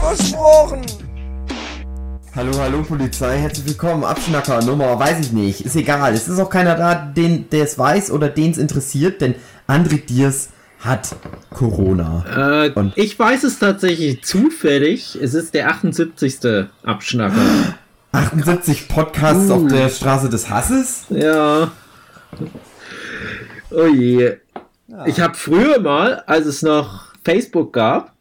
Versprochen. Hallo, hallo Polizei, herzlich willkommen. Abschnacker, Nummer, weiß ich nicht. Ist egal. Es ist auch keiner da, den, der es weiß oder den es interessiert, denn André Diers hat Corona. Äh, Und ich weiß es tatsächlich zufällig. Es ist der 78. Abschnacker. 78 Podcasts uh. auf der Straße des Hasses? Ja. Oh je. Ja. Ich habe früher mal, als es noch Facebook gab,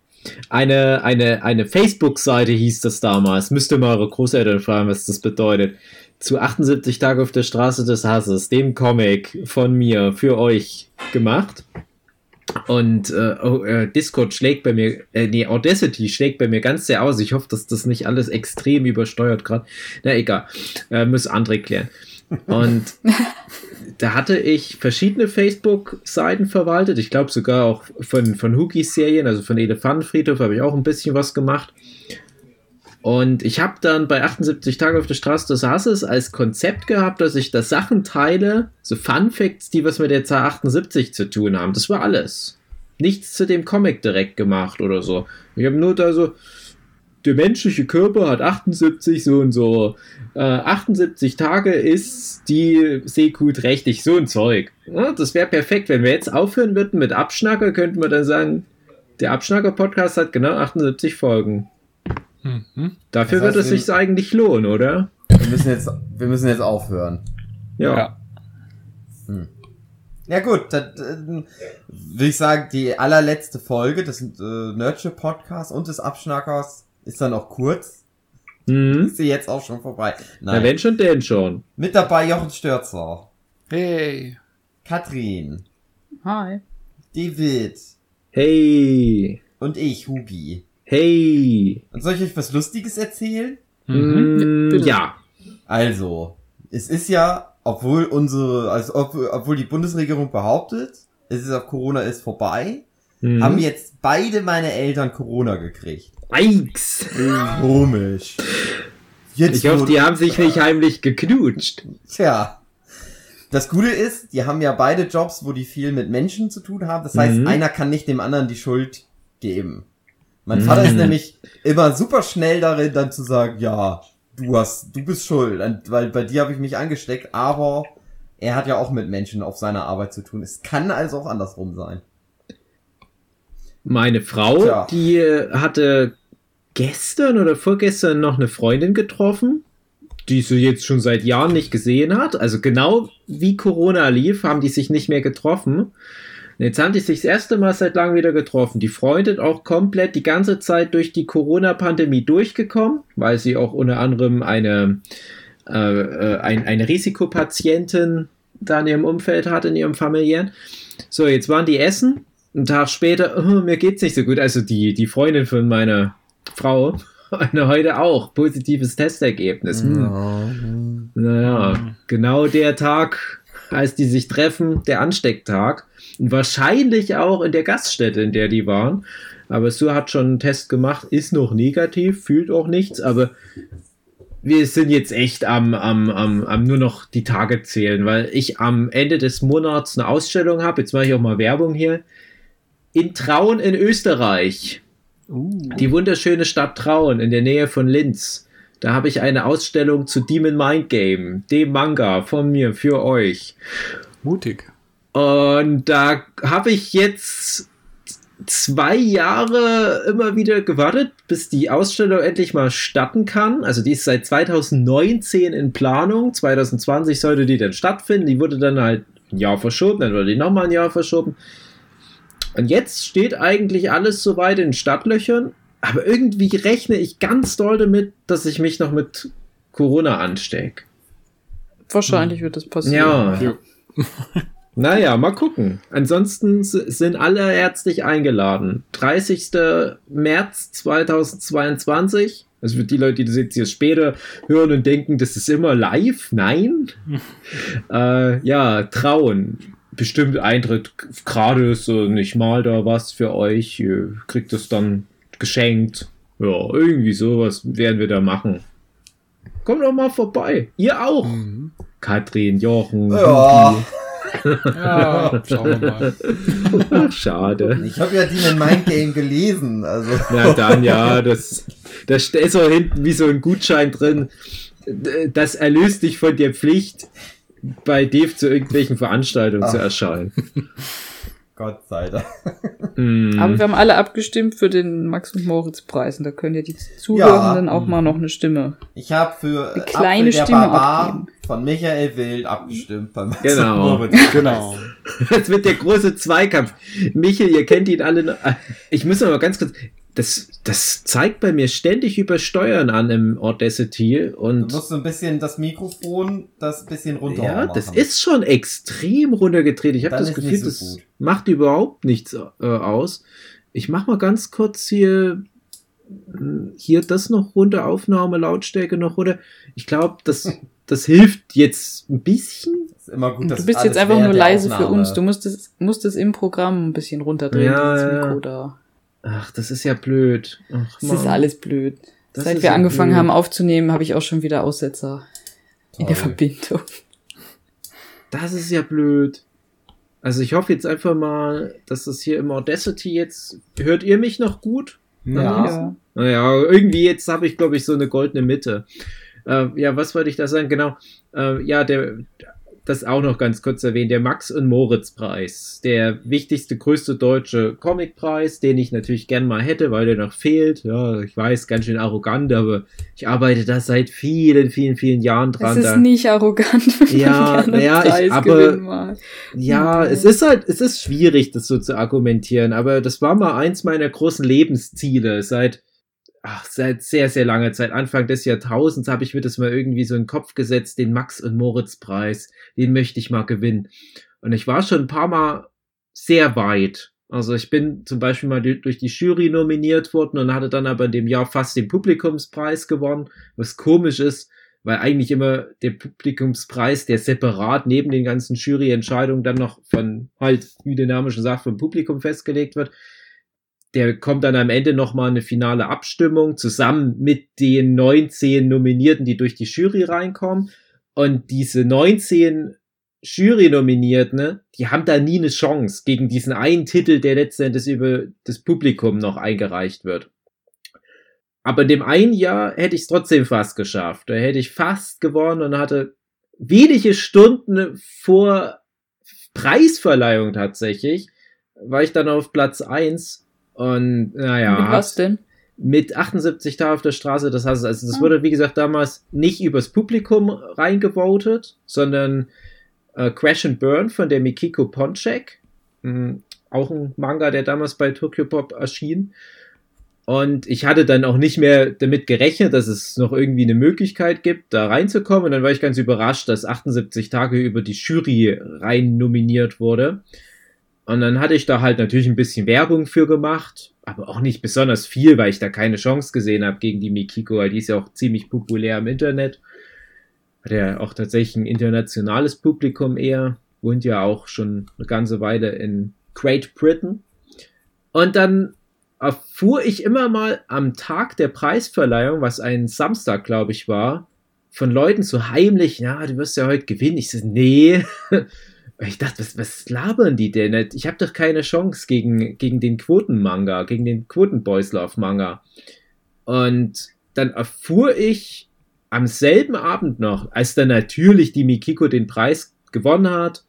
eine, eine, eine Facebook-Seite hieß das damals. Müsst ihr mal eure Großeltern fragen, was das bedeutet. Zu 78 Tage auf der Straße des Hasses, dem Comic von mir für euch gemacht. Und äh, oh, äh, Discord schlägt bei mir, äh, nee, Audacity schlägt bei mir ganz sehr aus. Ich hoffe, dass das nicht alles extrem übersteuert gerade. Na egal, äh, muss André klären. Und da hatte ich verschiedene Facebook-Seiten verwaltet. Ich glaube sogar auch von, von Hookies-Serien, also von Elefantenfriedhof habe ich auch ein bisschen was gemacht. Und ich habe dann bei 78 Tage auf der Straße des Hasses als Konzept gehabt, dass ich da Sachen teile, so Fun Facts, die was mit der Zahl 78 zu tun haben. Das war alles. Nichts zu dem Comic direkt gemacht oder so. Ich habe nur da so, der menschliche Körper hat 78 so und so. Äh, 78 Tage ist die Seekut trächtig, so ein Zeug. Ja, das wäre perfekt. Wenn wir jetzt aufhören würden mit Abschnacker, könnten wir dann sagen, der Abschnacker-Podcast hat genau 78 Folgen. Mhm. Dafür das heißt, wird es sich eigentlich lohnen, oder? Wir müssen jetzt, wir müssen jetzt aufhören. Ja. Ja, hm. ja gut, dann äh, würde ich sagen, die allerletzte Folge des äh, Nurture Podcasts und des Abschnackers ist dann auch kurz. Mhm. Ist sie jetzt auch schon vorbei. Nein. Na, wenn schon, denn schon. Mit dabei Jochen Störzer. Hey. Katrin. Hi. David. Hey. Und ich, Hugi. Hey. Und soll ich euch was Lustiges erzählen? Mhm. Ja. Also, es ist ja, obwohl unsere, also obwohl die Bundesregierung behauptet, es ist auf Corona ist vorbei, mhm. haben jetzt beide meine Eltern Corona gekriegt. Eiks. Komisch. Jetzt ich hoffe, die haben sich nicht heimlich geknutscht. Tja. Das Gute ist, die haben ja beide Jobs, wo die viel mit Menschen zu tun haben. Das heißt, mhm. einer kann nicht dem anderen die Schuld geben. Mein mhm. Vater ist nämlich immer super schnell darin, dann zu sagen, ja, du hast, du bist schuld, weil bei dir habe ich mich angesteckt, aber er hat ja auch mit Menschen auf seiner Arbeit zu tun. Es kann also auch andersrum sein. Meine Frau, Tja. die äh, hatte gestern oder vorgestern noch eine Freundin getroffen, die sie jetzt schon seit Jahren nicht gesehen hat. Also genau wie Corona lief, haben die sich nicht mehr getroffen. Jetzt haben die sich das erste Mal seit langem wieder getroffen. Die Freundin auch komplett die ganze Zeit durch die Corona-Pandemie durchgekommen, weil sie auch unter anderem eine, äh, äh ein, eine Risikopatientin da in ihrem Umfeld hat, in ihrem familiären. So, jetzt waren die essen. Einen Tag später, oh, mir geht's nicht so gut. Also die, die Freundin von meiner Frau. Und heute auch. Positives Testergebnis. Hm. Naja, genau der Tag, als die sich treffen, der Anstecktag. Und wahrscheinlich auch in der Gaststätte, in der die waren. Aber Sue hat schon einen Test gemacht, ist noch negativ, fühlt auch nichts, aber wir sind jetzt echt am, am, am, am nur noch die Tage zählen, weil ich am Ende des Monats eine Ausstellung habe. Jetzt mache ich auch mal Werbung hier. In Traun in Österreich. Uh. Die wunderschöne Stadt Traun in der Nähe von Linz. Da habe ich eine Ausstellung zu Demon Mind Game, dem Manga von mir für euch. Mutig. Und da habe ich jetzt zwei Jahre immer wieder gewartet, bis die Ausstellung endlich mal starten kann. Also die ist seit 2019 in Planung. 2020 sollte die dann stattfinden. Die wurde dann halt ein Jahr verschoben, dann wurde die nochmal ein Jahr verschoben. Und jetzt steht eigentlich alles soweit in Stadtlöchern, aber irgendwie rechne ich ganz doll damit, dass ich mich noch mit Corona anstecke. Wahrscheinlich hm. wird das passieren. Ja. ja. Naja, mal gucken. Ansonsten sind alle herzlich eingeladen. 30. März 2022. Also für die Leute, die das jetzt hier später hören und denken, das ist immer live. Nein. äh, ja, trauen. Bestimmt Eintritt gratis und ich mal da was für euch. Ihr kriegt es dann geschenkt. Ja, irgendwie sowas werden wir da machen. Kommt doch mal vorbei. Ihr auch. Mhm. Katrin, Jochen, Ja. Ja, schauen wir mal. Ach, schade. Ich habe ja Demon Mind Game gelesen, also. Na dann, ja, das, da ist auch hinten wie so ein Gutschein drin. Das erlöst dich von der Pflicht, bei Dave zu irgendwelchen Veranstaltungen zu Ach. erscheinen. Gott sei Dank. Hm. Aber wir haben alle abgestimmt für den Max und Moritz Preis und da können ja die Zuhörenden auch mal noch eine Stimme. Ich habe für Eine kleine Apfel der Stimme abgeben. von Michael Wild abgestimmt beim Max Genau. und Moritz. Genau. Jetzt wird der große Zweikampf. Michel, ihr kennt ihn alle. Noch. Ich muss noch mal ganz kurz. Das, das zeigt bei mir ständig übersteuern an im Audacity Du und musst so ein bisschen das Mikrofon, das bisschen runter ja, machen. das ist schon extrem runtergedreht. Ich habe das Gefühl, so das gut. macht überhaupt nichts äh, aus. Ich mach mal ganz kurz hier hier das noch runter, Aufnahme, Lautstärke noch runter. Ich glaube, das, das hilft jetzt ein bisschen. ist immer gut, du bist jetzt einfach nur leise für Aufnahme- uns. Du musst es, musst es im Programm ein bisschen runterdrehen, Ja, ja. Mikro da. Ach, das ist ja blöd. Ach, Das ist alles blöd. Das Seit wir ja angefangen blöd. haben aufzunehmen, habe ich auch schon wieder Aussetzer in der Toll. Verbindung. Das ist ja blöd. Also ich hoffe jetzt einfach mal, dass das hier im Audacity jetzt. Hört ihr mich noch gut? Ja. Naja, irgendwie jetzt habe ich, glaube ich, so eine goldene Mitte. Äh, ja, was wollte ich da sagen? Genau. Äh, ja, der, das auch noch ganz kurz erwähnen, der Max- und Moritz-Preis. Der wichtigste, größte deutsche Comicpreis, den ich natürlich gern mal hätte, weil der noch fehlt. Ja, ich weiß, ganz schön arrogant, aber ich arbeite da seit vielen, vielen, vielen Jahren Das dran. ist da- nicht arrogant, wenn Ja, man ja, ich- Preis aber- gewinnen mag. Ja, Mhm. es ist halt, es ist schwierig, das so zu argumentieren, aber das war mal eins meiner großen Lebensziele seit, ach, seit sehr, sehr langer Zeit. Anfang des Jahrtausends habe ich mir das mal irgendwie so in den Kopf gesetzt, den Max- und Moritz-Preis, den möchte ich mal gewinnen. Und ich war schon ein paar Mal sehr weit. Also ich bin zum Beispiel mal du- durch die Jury nominiert worden und hatte dann aber in dem Jahr fast den Publikumspreis gewonnen, was komisch ist, weil eigentlich immer der Publikumspreis, der separat neben den ganzen Juryentscheidungen dann noch von halt, wie der Name schon sagt, vom Publikum festgelegt wird, der kommt dann am Ende nochmal eine finale Abstimmung zusammen mit den 19 Nominierten, die durch die Jury reinkommen. Und diese 19 Jury-Nominierten, ne, die haben da nie eine Chance gegen diesen einen Titel, der letztendlich über das Publikum noch eingereicht wird. Aber in dem einen Jahr hätte ich es trotzdem fast geschafft. Da hätte ich fast gewonnen und hatte wenige Stunden vor Preisverleihung tatsächlich, war ich dann auf Platz eins und naja, Mit was denn? mit 78 da auf der Straße. Das heißt, also das Ah. wurde, wie gesagt, damals nicht übers Publikum reingevotet, sondern äh, Crash and Burn von der Mikiko Ponchek. Mhm, auch ein Manga, der damals bei Tokyo Pop erschien. Und ich hatte dann auch nicht mehr damit gerechnet, dass es noch irgendwie eine Möglichkeit gibt, da reinzukommen. Und dann war ich ganz überrascht, dass 78 Tage über die Jury rein nominiert wurde. Und dann hatte ich da halt natürlich ein bisschen Werbung für gemacht, aber auch nicht besonders viel, weil ich da keine Chance gesehen habe gegen die Mikiko, weil die ist ja auch ziemlich populär im Internet. Hat ja auch tatsächlich ein internationales Publikum eher, wohnt ja auch schon eine ganze Weile in Great Britain. Und dann erfuhr ich immer mal am Tag der Preisverleihung, was ein Samstag, glaube ich, war, von Leuten so heimlich, ja, du wirst ja heute gewinnen. Ich so, nee. Ich dachte, was, was labern die denn? Ich habe doch keine Chance gegen, gegen den Quotenmanga, gegen den Quotenboyslauf-Manga. Und dann erfuhr ich am selben Abend noch, als dann natürlich die Mikiko den Preis gewonnen hat,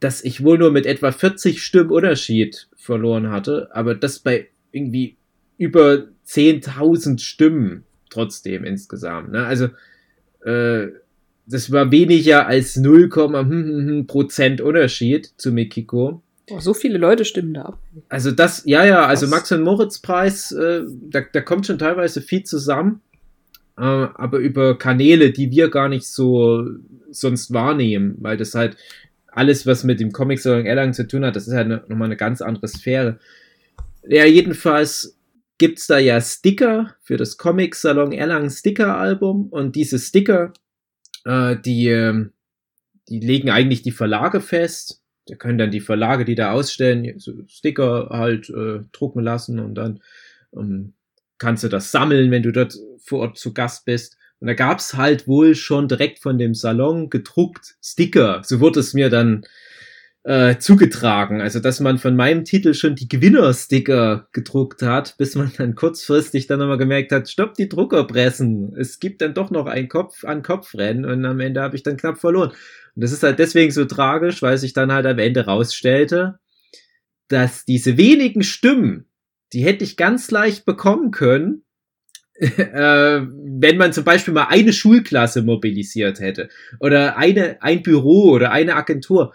dass ich wohl nur mit etwa 40 Stimmen Unterschied verloren hatte, aber das bei irgendwie über 10.000 Stimmen trotzdem insgesamt. Ne? Also äh, das war weniger als 0, Prozent Unterschied zu Mikiko. Oh, so viele Leute stimmen da ab. Also das, ja, ja, also. Max und Moritz Preis, äh, da, da kommt schon teilweise viel zusammen, äh, aber über Kanäle, die wir gar nicht so sonst wahrnehmen, weil das halt alles, was mit dem Comic-Salon Erlangen zu tun hat, das ist halt ne, nochmal eine ganz andere Sphäre. Ja, jedenfalls gibt's da ja Sticker für das Comic-Salon Erlangen Sticker-Album und diese Sticker, äh, die, äh, die legen eigentlich die Verlage fest. Da können dann die Verlage, die da ausstellen, so Sticker halt äh, drucken lassen und dann ähm, kannst du das sammeln, wenn du dort vor Ort zu Gast bist. Und da gab's halt wohl schon direkt von dem Salon gedruckt Sticker. So wurde es mir dann äh, zugetragen. Also, dass man von meinem Titel schon die Gewinnersticker gedruckt hat, bis man dann kurzfristig dann nochmal gemerkt hat, stopp die Druckerpressen. Es gibt dann doch noch ein Kopf an Kopfrennen und am Ende habe ich dann knapp verloren. Und das ist halt deswegen so tragisch, weil sich dann halt am Ende rausstellte, dass diese wenigen Stimmen, die hätte ich ganz leicht bekommen können, äh, wenn man zum Beispiel mal eine Schulklasse mobilisiert hätte oder eine, ein Büro oder eine Agentur.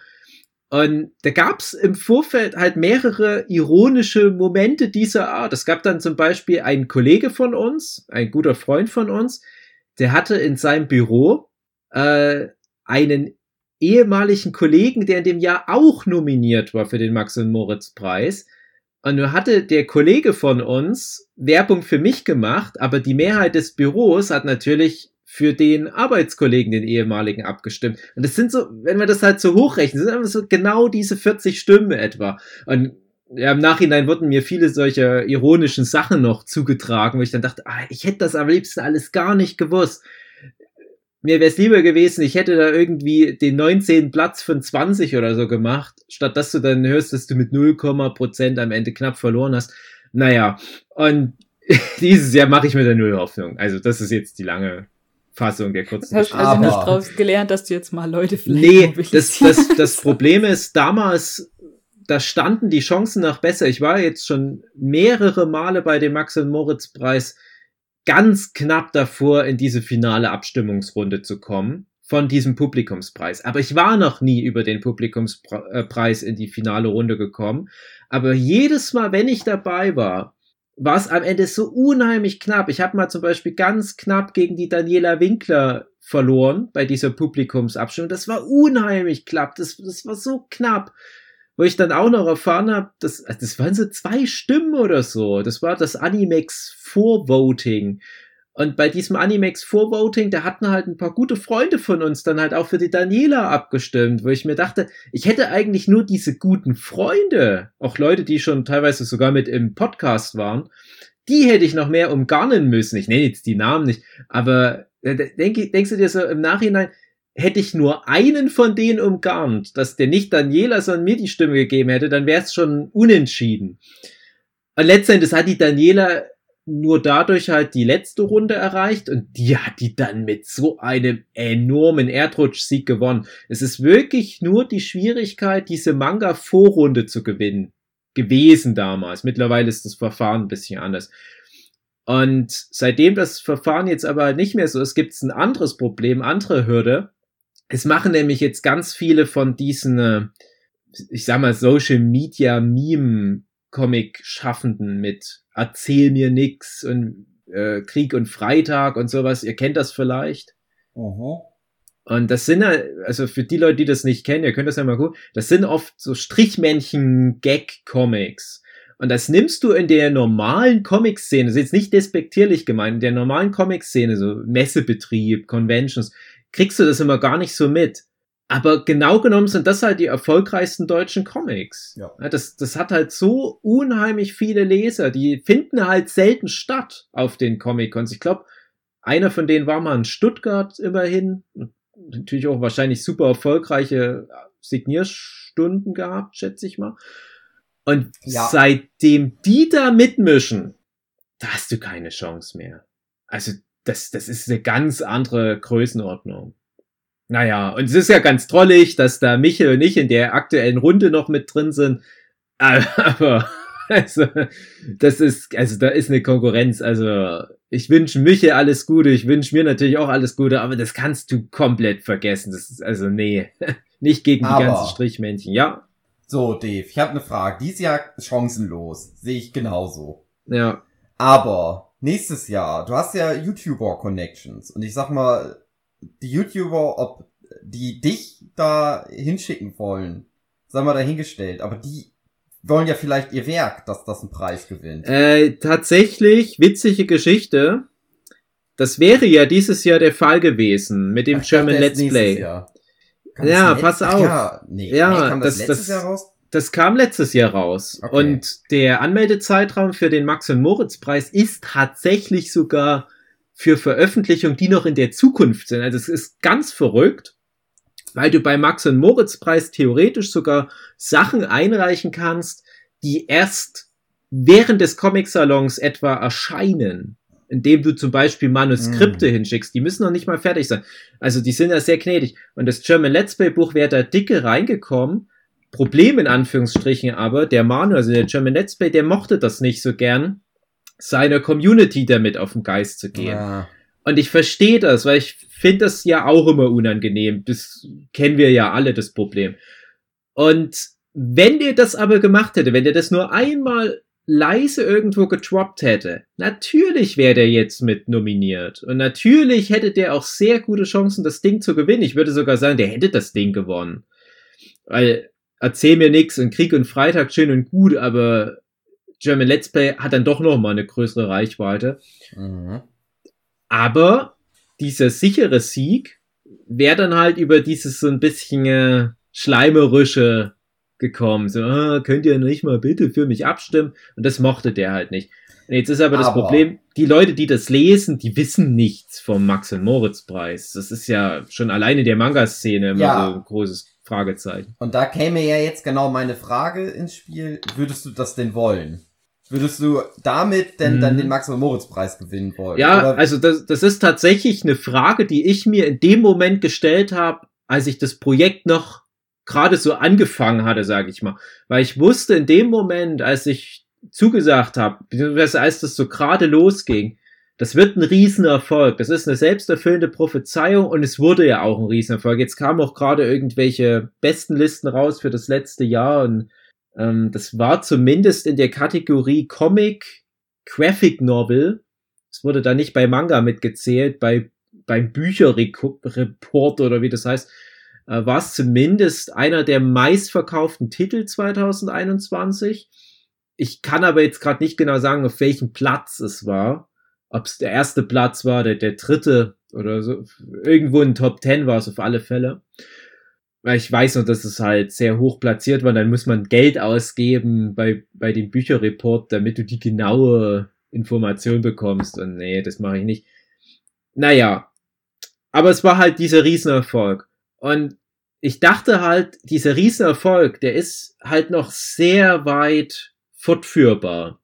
Und da gab's im Vorfeld halt mehrere ironische Momente dieser Art. Es gab dann zum Beispiel einen Kollege von uns, ein guter Freund von uns, der hatte in seinem Büro äh, einen ehemaligen Kollegen, der in dem Jahr auch nominiert war für den Max und Moritz Preis. Und nur hatte der Kollege von uns Werbung für mich gemacht, aber die Mehrheit des Büros hat natürlich für den Arbeitskollegen, den ehemaligen, abgestimmt. Und das sind so, wenn man das halt so hochrechnet, sind einfach so genau diese 40 Stimmen etwa. Und ja, im Nachhinein wurden mir viele solcher ironischen Sachen noch zugetragen, wo ich dann dachte, ah, ich hätte das am liebsten alles gar nicht gewusst mir wäre es lieber gewesen, ich hätte da irgendwie den 19. Platz von 20 oder so gemacht, statt dass du dann hörst, dass du mit 0, Prozent am Ende knapp verloren hast. Naja, und dieses Jahr mache ich mir da null Hoffnung. Also das ist jetzt die lange Fassung der kurzen Hast du also nicht draus gelernt, dass du jetzt mal Leute vielleicht Nee, das, das, das Problem ist, damals, da standen die Chancen noch besser. Ich war jetzt schon mehrere Male bei dem Max und Moritz Preis ganz knapp davor, in diese finale Abstimmungsrunde zu kommen von diesem Publikumspreis. Aber ich war noch nie über den Publikumspreis in die finale Runde gekommen. Aber jedes Mal, wenn ich dabei war, war es am Ende so unheimlich knapp. Ich habe mal zum Beispiel ganz knapp gegen die Daniela Winkler verloren bei dieser Publikumsabstimmung. Das war unheimlich knapp. Das, das war so knapp wo ich dann auch noch erfahren habe, das, das waren so zwei Stimmen oder so. Das war das Animex Vorvoting. Und bei diesem Animex Vorvoting, da hatten halt ein paar gute Freunde von uns dann halt auch für die Daniela abgestimmt, wo ich mir dachte, ich hätte eigentlich nur diese guten Freunde, auch Leute, die schon teilweise sogar mit im Podcast waren, die hätte ich noch mehr umgarnen müssen. Ich nenne jetzt die Namen nicht, aber äh, denk, denkst du dir so im Nachhinein, hätte ich nur einen von denen umgarnt, dass der nicht Daniela, sondern mir die Stimme gegeben hätte, dann wäre es schon unentschieden. Und letztendlich hat die Daniela nur dadurch halt die letzte Runde erreicht und die hat die dann mit so einem enormen Erdrutschsieg gewonnen. Es ist wirklich nur die Schwierigkeit, diese Manga-Vorrunde zu gewinnen gewesen damals. Mittlerweile ist das Verfahren ein bisschen anders. Und seitdem das Verfahren jetzt aber nicht mehr so ist, gibt es ein anderes Problem, andere Hürde. Es machen nämlich jetzt ganz viele von diesen, äh, ich sag mal, Social Media Meme Comic Schaffenden mit Erzähl mir nix und äh, Krieg und Freitag und sowas. Ihr kennt das vielleicht. Uh Und das sind also für die Leute, die das nicht kennen, ihr könnt das ja mal gucken, das sind oft so Strichmännchen-Gag-Comics. Und das nimmst du in der normalen Comic-Szene, das ist jetzt nicht despektierlich gemeint, in der normalen Comic-Szene, so Messebetrieb, Conventions, kriegst du das immer gar nicht so mit. Aber genau genommen sind das halt die erfolgreichsten deutschen Comics. Ja. Das, das hat halt so unheimlich viele Leser, die finden halt selten statt auf den Comic-Cons. Ich glaube, einer von denen war mal in Stuttgart immerhin. Natürlich auch wahrscheinlich super erfolgreiche Signierstunden gehabt, schätze ich mal. Und ja. seitdem die da mitmischen, da hast du keine Chance mehr. Also das, das ist eine ganz andere Größenordnung. Naja, und es ist ja ganz trollig, dass da Michel und ich in der aktuellen Runde noch mit drin sind. Aber, also, das ist, also da ist eine Konkurrenz. Also, ich wünsche Michel alles Gute, ich wünsche mir natürlich auch alles Gute, aber das kannst du komplett vergessen. Das ist, also, nee, nicht gegen aber, die ganzen Strichmännchen, ja. So, Dave, ich habe eine Frage. Dieses Jahr chancenlos. Sehe ich genauso. Ja. Aber nächstes Jahr, du hast ja YouTuber-Connections und ich sag mal, die YouTuber, ob die dich da hinschicken wollen, sagen wir dahingestellt, aber die wollen ja vielleicht ihr Werk, dass das einen Preis gewinnt. Äh, tatsächlich, witzige Geschichte. Das wäre ja dieses Jahr der Fall gewesen mit dem Ach, German Let's Play. Jahr. Ja, das pass auf. Ja, nee, Ja, nee, kam das, das- letztes das- Jahr raus? Das kam letztes Jahr raus. Okay. Und der Anmeldezeitraum für den Max und Moritz Preis ist tatsächlich sogar für Veröffentlichungen, die noch in der Zukunft sind. Also es ist ganz verrückt, weil du beim Max und Moritz Preis theoretisch sogar Sachen einreichen kannst, die erst während des Comic-Salons etwa erscheinen. Indem du zum Beispiel Manuskripte Mm. hinschickst, die müssen noch nicht mal fertig sein. Also die sind ja sehr gnädig. Und das German Let's Play Buch wäre da dicke reingekommen. Problem in Anführungsstrichen aber, der Manu, also der German Let's Play, der mochte das nicht so gern, seiner Community damit auf den Geist zu gehen. Ja. Und ich verstehe das, weil ich finde das ja auch immer unangenehm. Das kennen wir ja alle, das Problem. Und wenn der das aber gemacht hätte, wenn der das nur einmal leise irgendwo getroppt hätte, natürlich wäre der jetzt mit nominiert. Und natürlich hätte der auch sehr gute Chancen, das Ding zu gewinnen. Ich würde sogar sagen, der hätte das Ding gewonnen. Weil, erzähl mir nix und Krieg und Freitag schön und gut, aber German Let's Play hat dann doch noch mal eine größere Reichweite. Mhm. Aber dieser sichere Sieg wäre dann halt über dieses so ein bisschen äh, schleimerische gekommen. So, ah, könnt ihr nicht mal bitte für mich abstimmen? Und das mochte der halt nicht. Und jetzt ist aber das Aber- Problem, die Leute, die das lesen, die wissen nichts vom Max und Moritz Preis. Das ist ja schon alleine der Manga-Szene immer Ja. so ein großes Fragezeichen. Und da käme ja jetzt genau meine Frage ins Spiel. Würdest du das denn wollen? Würdest du damit denn Mhm. dann den Max- und Moritz-Preis gewinnen wollen? Ja, Oder- also das, das ist tatsächlich eine Frage, die ich mir in dem Moment gestellt habe, als ich das Projekt noch gerade so angefangen hatte, sage ich mal. Weil ich wusste in dem Moment, als ich zugesagt habe, beziehungsweise als das so gerade losging, das wird ein Riesenerfolg. Das ist eine selbsterfüllende Prophezeiung und es wurde ja auch ein Riesenerfolg. Jetzt kamen auch gerade irgendwelche besten Listen raus für das letzte Jahr und ähm, das war zumindest in der Kategorie Comic Graphic Novel. Es wurde da nicht bei Manga mitgezählt, bei beim Bücherreport oder wie das heißt, äh, war es zumindest einer der meistverkauften Titel 2021. Ich kann aber jetzt gerade nicht genau sagen, auf welchem Platz es war. Ob es der erste Platz war, der, der dritte oder so. Irgendwo in Top 10 war es auf alle Fälle. Weil ich weiß noch, dass es halt sehr hoch platziert war. Dann muss man Geld ausgeben bei, bei dem Bücherreport, damit du die genaue Information bekommst. Und nee, das mache ich nicht. Naja. Aber es war halt dieser Riesenerfolg. Und ich dachte halt, dieser Riesenerfolg, der ist halt noch sehr weit fortführbar.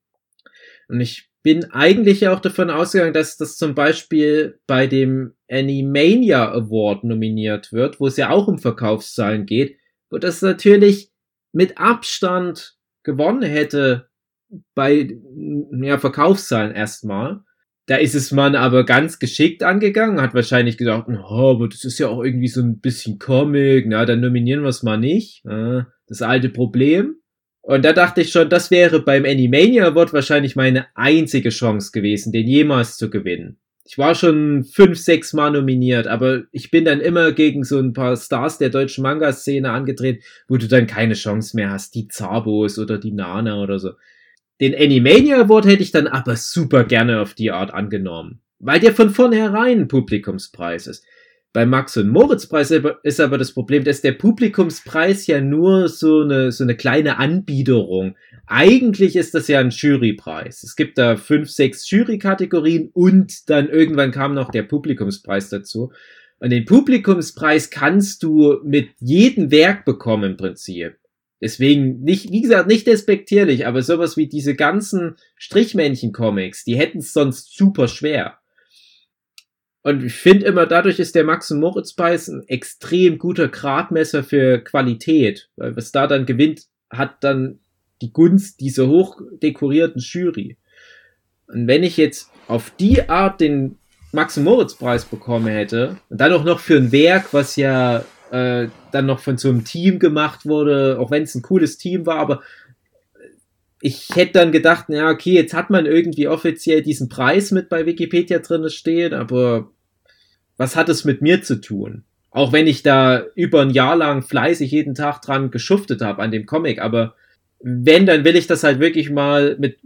Und ich bin eigentlich auch davon ausgegangen, dass das zum Beispiel bei dem Animania Award nominiert wird, wo es ja auch um Verkaufszahlen geht, wo das natürlich mit Abstand gewonnen hätte bei ja, Verkaufszahlen erstmal. Da ist es man aber ganz geschickt angegangen, hat wahrscheinlich gesagt, oh, aber das ist ja auch irgendwie so ein bisschen Comic, na, dann nominieren wir es mal nicht. Ja, das alte Problem. Und da dachte ich schon, das wäre beim Animania Award wahrscheinlich meine einzige Chance gewesen, den jemals zu gewinnen. Ich war schon fünf, sechs Mal nominiert, aber ich bin dann immer gegen so ein paar Stars der deutschen Manga-Szene angetreten, wo du dann keine Chance mehr hast, die Zabos oder die Nana oder so. Den Animania Award hätte ich dann aber super gerne auf die Art angenommen, weil der von vornherein ein Publikumspreis ist. Beim Max und Moritz Preis ist aber das Problem, dass der Publikumspreis ja nur so eine, so eine kleine Anbiederung. Eigentlich ist das ja ein Jurypreis. Es gibt da fünf, sechs Jurykategorien und dann irgendwann kam noch der Publikumspreis dazu. Und den Publikumspreis kannst du mit jedem Werk bekommen im Prinzip. Deswegen nicht, wie gesagt, nicht despektierlich, aber sowas wie diese ganzen Strichmännchen-Comics, die hätten es sonst super schwer. Und ich finde immer, dadurch ist der Max und Moritz Preis ein extrem guter Gradmesser für Qualität. Weil was da dann gewinnt, hat dann die Gunst dieser hochdekorierten Jury. Und wenn ich jetzt auf die Art den Max und Moritz Preis bekommen hätte, und dann auch noch für ein Werk, was ja äh, dann noch von so einem Team gemacht wurde, auch wenn es ein cooles Team war, aber ich hätte dann gedacht, ja, okay, jetzt hat man irgendwie offiziell diesen Preis mit bei Wikipedia drin stehen, aber was hat es mit mir zu tun? Auch wenn ich da über ein Jahr lang fleißig jeden Tag dran geschuftet habe an dem Comic, aber wenn, dann will ich das halt wirklich mal mit,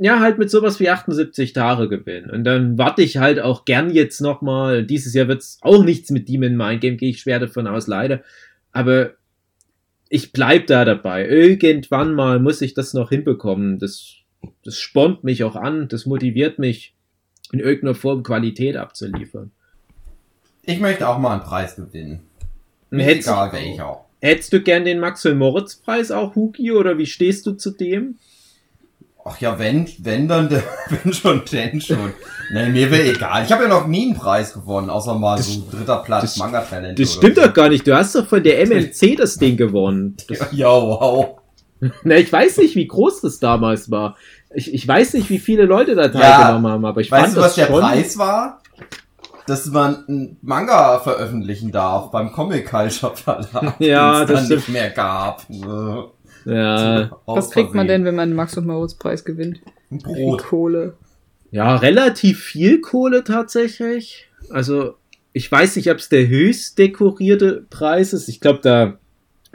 ja, halt mit sowas wie 78 Tage gewinnen. Und dann warte ich halt auch gern jetzt nochmal. Dieses Jahr wird's auch nichts mit Demon Mind Game, gehe ich schwer davon aus, leider. Aber ich bleib da dabei. Irgendwann mal muss ich das noch hinbekommen. Das, das spornt mich auch an, das motiviert mich, in irgendeiner Form Qualität abzuliefern. Ich möchte auch mal einen Preis gewinnen. Mir hättest, egal welcher. hättest du gern den Maxwell-Moritz-Preis auch, Huki, oder wie stehst du zu dem? Ach ja, wenn, wenn dann, wenn schon, denn schon. Nee, mir wäre egal. Ich habe ja noch nie einen Preis gewonnen, außer mal so dritter Platz das- Manga-Talent. Das stimmt doch gar nicht. Du hast doch von der MMC das Ding gewonnen. Das, Ja, wow. na, ich weiß nicht, wie groß das damals war. Ich, ich weiß nicht, wie viele Leute da teilgenommen haben, aber ich Weißt fand du, was das der schon. Preis war? Dass man einen Manga veröffentlichen darf beim Comic Culture Verlag. Ja, den es das dann stimmt. nicht mehr gab. Ja, Was aus kriegt man denn, wenn man den Max und Moritz Preis gewinnt? Ein Wie viel Brot. Kohle. ja, relativ viel Kohle tatsächlich. Also, ich weiß nicht, ob es der höchst dekorierte Preis ist. Ich glaube, da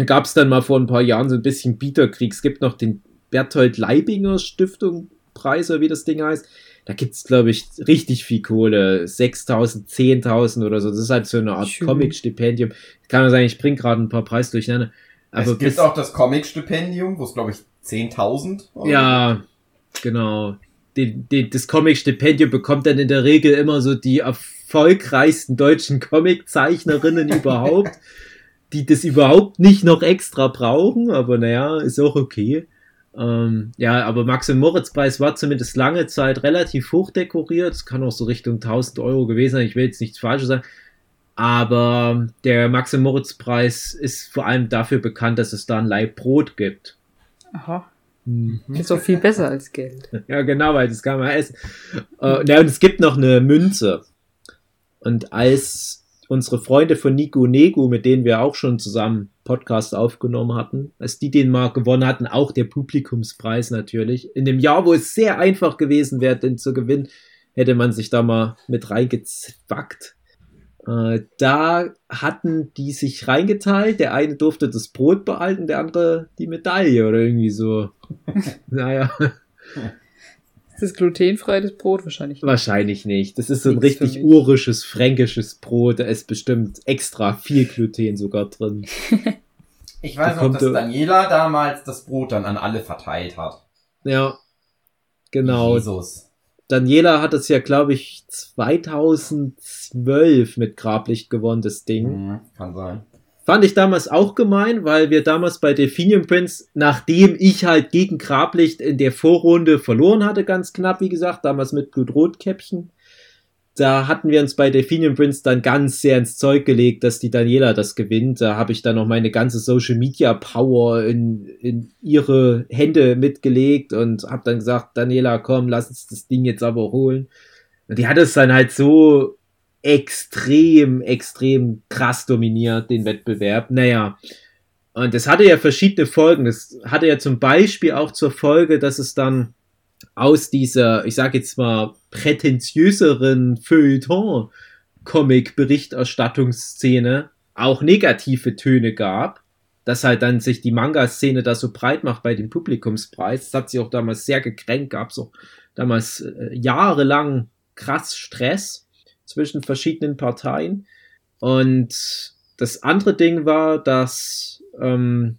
gab es dann mal vor ein paar Jahren so ein bisschen Bieterkrieg. Es gibt noch den Berthold Leibinger Stiftung Preis, oder wie das Ding heißt. Da gibt's glaube ich, richtig viel Kohle. 6.000, 10.000 oder so. Das ist halt so eine Art Schön. Comic-Stipendium. Kann man sagen, ich bring gerade ein paar Preise durcheinander. Aber es gibt auch das Comic-Stipendium, wo es, glaube ich, 10.000 Euro Ja, genau. Den, den, das Comic-Stipendium bekommt dann in der Regel immer so die erfolgreichsten deutschen Comic-Zeichnerinnen überhaupt, die das überhaupt nicht noch extra brauchen, aber naja, ist auch okay. Ähm, ja, aber Max und Moritz Preis war zumindest lange Zeit relativ hoch dekoriert. Es kann auch so Richtung 1000 Euro gewesen sein. Ich will jetzt nichts Falsches sagen. Aber der Max und Moritz Preis ist vor allem dafür bekannt, dass es da ein Leib Brot gibt. Aha. Hm. Ist doch viel besser als Geld. Ja, genau, weil das kann man essen. Äh, ja, und es gibt noch eine Münze. Und als unsere Freunde von Nico Nego, mit denen wir auch schon zusammen Podcast aufgenommen hatten, als die den mal gewonnen hatten, auch der Publikumspreis natürlich, in dem Jahr, wo es sehr einfach gewesen wäre, den zu gewinnen, hätte man sich da mal mit reingezwackt. Äh, da hatten die sich reingeteilt. Der eine durfte das Brot behalten, der andere die Medaille oder irgendwie so. naja. Ist das glutenfrei, das Brot? Wahrscheinlich nicht. Wahrscheinlich nicht. Das ist so ein Nichts richtig urisches, fränkisches Brot. Da ist bestimmt extra viel Gluten sogar drin. Ich weiß Da noch, dass Daniela damals das Brot dann an alle verteilt hat. Ja, genau. Jesus. Daniela hat es ja, glaube ich, 2012 mit Grablicht gewonnen, das Ding. Mhm, kann sein. Fand ich damals auch gemein, weil wir damals bei Delphinium Prince, nachdem ich halt gegen Grablicht in der Vorrunde verloren hatte, ganz knapp, wie gesagt, damals mit Blutrotkäppchen, da hatten wir uns bei Delphinium Prince dann ganz sehr ins Zeug gelegt, dass die Daniela das gewinnt. Da habe ich dann noch meine ganze Social Media Power in, in ihre Hände mitgelegt und habe dann gesagt, Daniela, komm, lass uns das Ding jetzt aber holen. Und die hat es dann halt so extrem, extrem krass dominiert, den Wettbewerb. Naja, und das hatte ja verschiedene Folgen. Das hatte ja zum Beispiel auch zur Folge, dass es dann aus dieser, ich sag jetzt mal, prätentiöseren Feuilleton-Comic-Berichterstattungsszene auch negative Töne gab, dass halt dann sich die Manga-Szene da so breit macht bei dem Publikumspreis. Das hat sie auch damals sehr gekränkt, gab es auch damals äh, jahrelang krass Stress zwischen verschiedenen Parteien. Und das andere Ding war, dass ähm,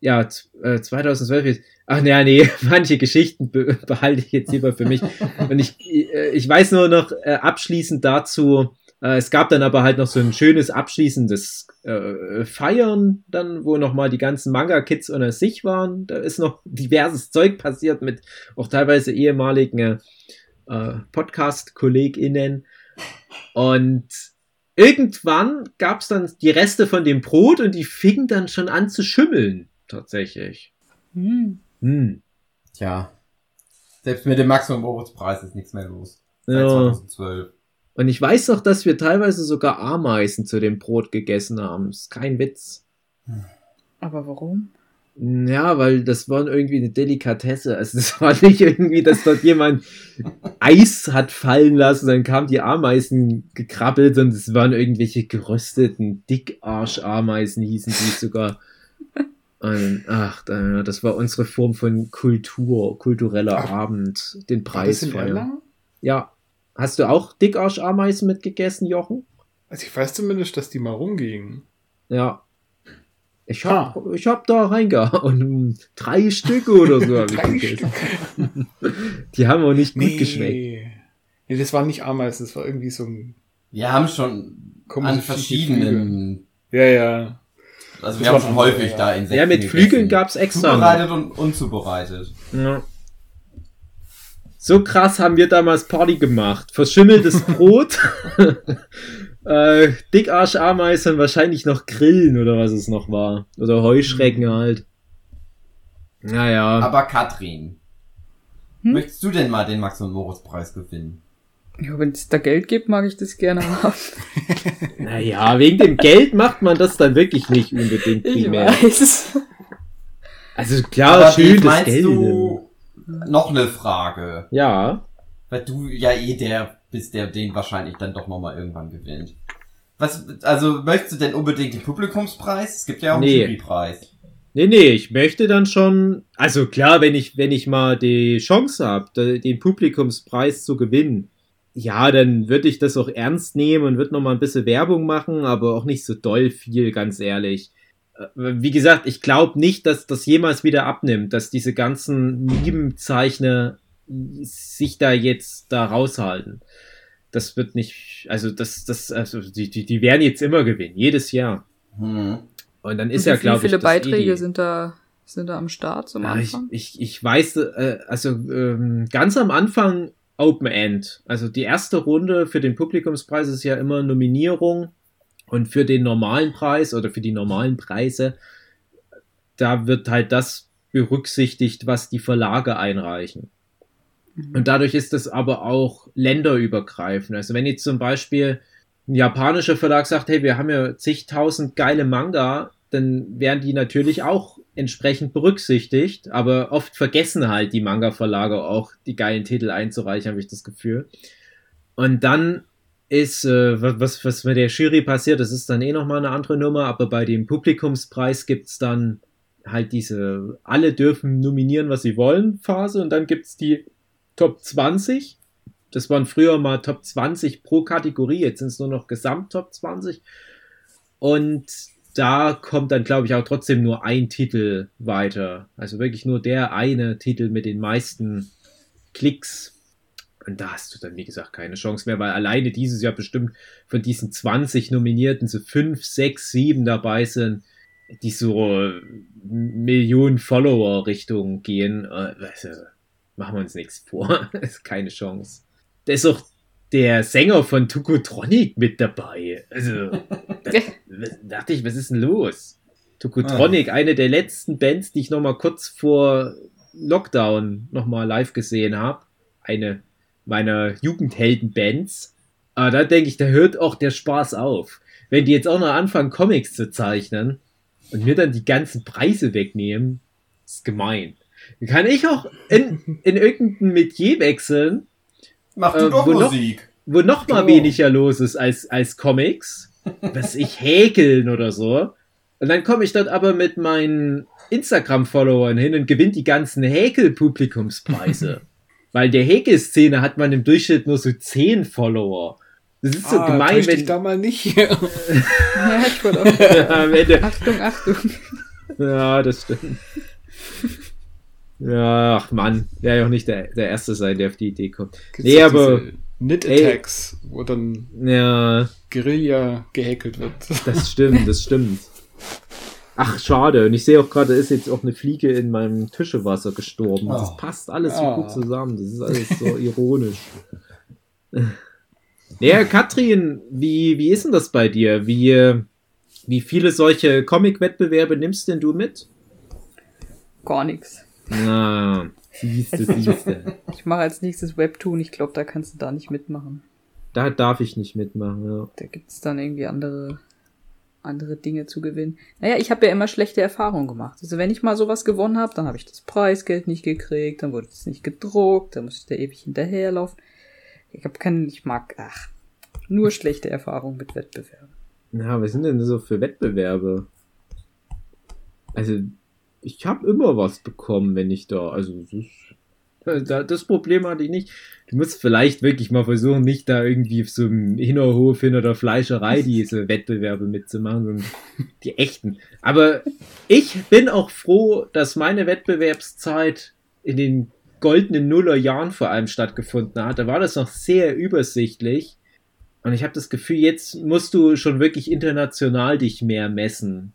ja z- äh, 2012 ist, ach nee, nee, manche Geschichten be behalte ich jetzt lieber für mich. Und ich, äh, ich weiß nur noch äh, abschließend dazu, äh, es gab dann aber halt noch so ein schönes abschließendes äh, Feiern, dann, wo nochmal die ganzen Manga-Kids unter sich waren. Da ist noch diverses Zeug passiert mit auch teilweise ehemaligen äh, Podcast-KollegInnen. Und irgendwann gab es dann die Reste von dem Brot und die fingen dann schon an zu schimmeln, tatsächlich. Hm. Hm. Tja. Selbst mit dem Max und Moritz Preis ist nichts mehr los. Seit Ja. 2012. Und ich weiß noch, dass wir teilweise sogar Ameisen zu dem Brot gegessen haben. Ist kein Witz. Aber warum? Ja, weil das war irgendwie eine Delikatesse. Also das war nicht irgendwie, dass dort jemand Eis hat fallen lassen, dann kamen die Ameisen gekrabbelt und es waren irgendwelche gerösteten Dickarsch-Ameisen, hießen die sogar. Und, ach, das war unsere Form von Kultur, kultureller ach, Abend, den Preis feiern. Ja. Hast du auch Dickarsch-Ameisen mitgegessen, Jochen? Also ich weiß zumindest, dass die mal rumgingen. Ja, ich hab, ah. ich hab da reingehauen. Drei Stück oder so. Hab Drei ich Stück. Die haben auch nicht nee. gut geschmeckt. Nee, das war nicht Ameisen, das war irgendwie so ein. Wir haben schon an verschiedenen. Ja, ja. Also wir haben schon häufig ja. da Insekten. Ja, mit Flügeln gab's extra. Zubereitet und unzubereitet. Ja. So krass haben wir damals Party gemacht. Verschimmeltes Brot äh, Dickarsch-Ameisen wahrscheinlich noch Grillen oder was es noch war. Oder Heuschrecken mhm. halt. Naja. Aber Katrin, hm? möchtest du denn mal den Max- und Moritz-Preis gewinnen? Ja, wenn es da Geld gibt, mag ich das gerne haben. naja, wegen dem Geld macht man das dann wirklich nicht unbedingt primär. Ich weiß. Also klar, Aber schön das Geld. Du noch eine Frage. Ja. Weil du ja eh der bis der den wahrscheinlich dann doch nochmal irgendwann gewinnt. Was, also möchtest du denn unbedingt den Publikumspreis? Es gibt ja auch einen nee. Jurypreis. Nee, nee, ich möchte dann schon, also klar, wenn ich, wenn ich mal die Chance habe, den Publikumspreis zu gewinnen, ja, dann würde ich das auch ernst nehmen und würde nochmal ein bisschen Werbung machen, aber auch nicht so doll viel, ganz ehrlich. Äh, wie gesagt, ich glaube nicht, dass das jemals wieder abnimmt, dass diese ganzen Meme-Zeichner sich da jetzt da raushalten. Das wird nicht, also das, das, also die, die, die werden jetzt immer gewinnen, jedes Jahr. Hm. Und dann ist Und ja, glaube ich. Wie viele Beiträge eh sind da, sind da am Start zum ja, Anfang? Ich, ich, ich weiß, äh, also ähm, ganz am Anfang Open End. Also die erste Runde für den Publikumspreis ist ja immer Nominierung und für den normalen Preis oder für die normalen Preise, da wird halt das berücksichtigt, was die Verlage einreichen. Und mhm. dadurch ist es aber auch länderübergreifend. Also wenn jetzt zum Beispiel ein japanischer Verlag sagt, hey, wir haben ja zigtausend geile Manga, dann werden die natürlich auch entsprechend berücksichtigt, aber oft vergessen halt die Manga-Verlage auch, die geilen Titel einzureichen, habe ich das Gefühl. Und dann ist, äh, was, was mit der Jury passiert, das ist dann eh nochmal eine andere Nummer, aber bei dem Publikumspreis gibt's dann halt diese, alle dürfen nominieren, was sie wollen, Phase, und dann gibt's die Top 20. Das waren früher mal Top 20 pro Kategorie, jetzt sind es nur noch Gesamt-Top 20. Und da kommt dann, glaube ich, auch trotzdem nur ein Titel weiter. Also wirklich nur der eine Titel mit den meisten Klicks. Und da hast du dann, wie gesagt, keine Chance mehr, weil alleine dieses Jahr bestimmt von diesen 20 Nominierten so 5, 6, 7 dabei sind, die so Millionen Follower Richtung gehen. Also, machen wir uns nichts vor. ist keine Chance. Da ist auch der Sänger von Tukotronic mit dabei. Also, da dachte ich, was ist denn los? Tukotronic, ah. eine der letzten Bands, die ich noch mal kurz vor Lockdown noch mal live gesehen habe. Eine meiner Jugendhelden-Bands. Aber da denke ich, da hört auch der Spaß auf. Wenn die jetzt auch noch anfangen, Comics zu zeichnen und mir dann die ganzen Preise wegnehmen, ist gemein. Kann ich auch in, in irgendein Metier wechseln? Mach du äh, doch Musik. Noch, wo noch mal oh. weniger los ist als, als Comics. was ich häkeln oder so. Und dann komme ich dort aber mit meinen Instagram-Followern hin und gewinne die ganzen Häkel-Publikumspreise. Weil der Häkelszene hat man im Durchschnitt nur so 10 Follower. Das ist so ah, gemein, wenn. Ich da mal nicht. ja, ich wollte auch. Achtung, Achtung. Ja, das stimmt. Ja, ach Mann, wäre ja auch nicht der, der Erste sein, der auf die Idee kommt. Gibt's nee, aber. Knit-Attacks, wo dann ja, Guerilla gehäkelt wird. Das stimmt, das stimmt. Ach, schade. Und ich sehe auch gerade, da ist jetzt auch eine Fliege in meinem Tischewasser gestorben. Oh. Das passt alles so oh. gut zusammen. Das ist alles so ironisch. Ja, Katrin, wie, wie ist denn das bei dir? Wie, wie viele solche Comic-Wettbewerbe nimmst denn du mit? Gar nichts. Ah, siehste, siehste. Ich mache als nächstes Webtoon. Ich glaube, da kannst du da nicht mitmachen. Da darf ich nicht mitmachen, ja. Da gibt es dann irgendwie andere andere Dinge zu gewinnen. Naja, ich habe ja immer schlechte Erfahrungen gemacht. Also wenn ich mal sowas gewonnen habe, dann habe ich das Preisgeld nicht gekriegt, dann wurde es nicht gedruckt, dann muss ich da ewig hinterherlaufen. Ich habe keinen, ich mag, ach, nur schlechte Erfahrungen mit Wettbewerben. Ja, was sind denn so für Wettbewerbe? Also, ich habe immer was bekommen, wenn ich da, also das, das Problem hatte ich nicht. Du musst vielleicht wirklich mal versuchen, nicht da irgendwie auf so einem Hinterhof hinter der Fleischerei diese Wettbewerbe mitzumachen, sondern die echten. Aber ich bin auch froh, dass meine Wettbewerbszeit in den goldenen Nullerjahren vor allem stattgefunden hat. Da war das noch sehr übersichtlich. Und ich habe das Gefühl, jetzt musst du schon wirklich international dich mehr messen.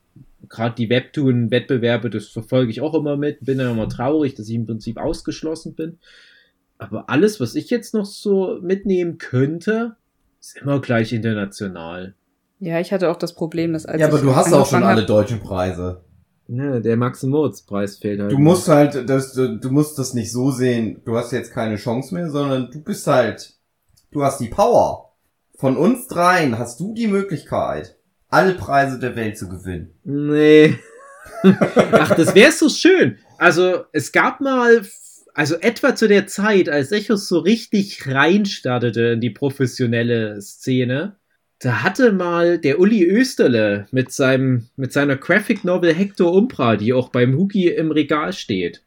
Gerade die Webtoon-Wettbewerbe, das verfolge ich auch immer mit. Bin dann immer traurig, dass ich im Prinzip ausgeschlossen bin. Aber alles, was ich jetzt noch so mitnehmen könnte, ist immer gleich international. Ja, ich hatte auch das Problem, dass als Ja, aber ich du hast auch schon alle deutschen Preise. Ja, der Max Moritz Preis fehlt halt. Du musst halt, das, du, du musst das nicht so sehen, du hast jetzt keine Chance mehr, sondern du bist halt, du hast die Power. Von uns dreien hast du die Möglichkeit, alle Preise der Welt zu gewinnen. Nee. Ach, das wäre so schön. Also, es gab mal, also etwa zu der Zeit, als Echos so richtig reinstartete in die professionelle Szene, da hatte mal der Uli Österle mit seinem, mit seiner Graphic Novel Hector Umbra, die auch beim Hugi im Regal steht,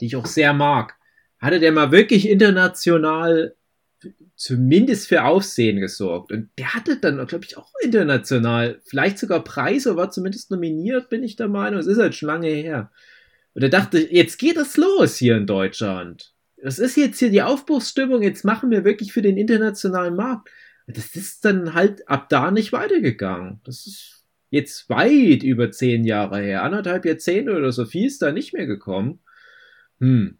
die ich auch sehr mag, hatte der mal wirklich international zumindest für Aufsehen gesorgt. Und der hatte dann, glaube ich, auch international, vielleicht sogar Preise, war zumindest nominiert, bin ich der Meinung. Es ist halt schon lange her. Und er dachte, jetzt geht es los hier in Deutschland. Das ist jetzt hier die Aufbruchsstimmung, jetzt machen wir wirklich für den internationalen Markt. Das ist dann halt ab da nicht weitergegangen. Das ist jetzt weit über zehn Jahre her, anderthalb Jahrzehnte oder so, viel ist da nicht mehr gekommen. Hm.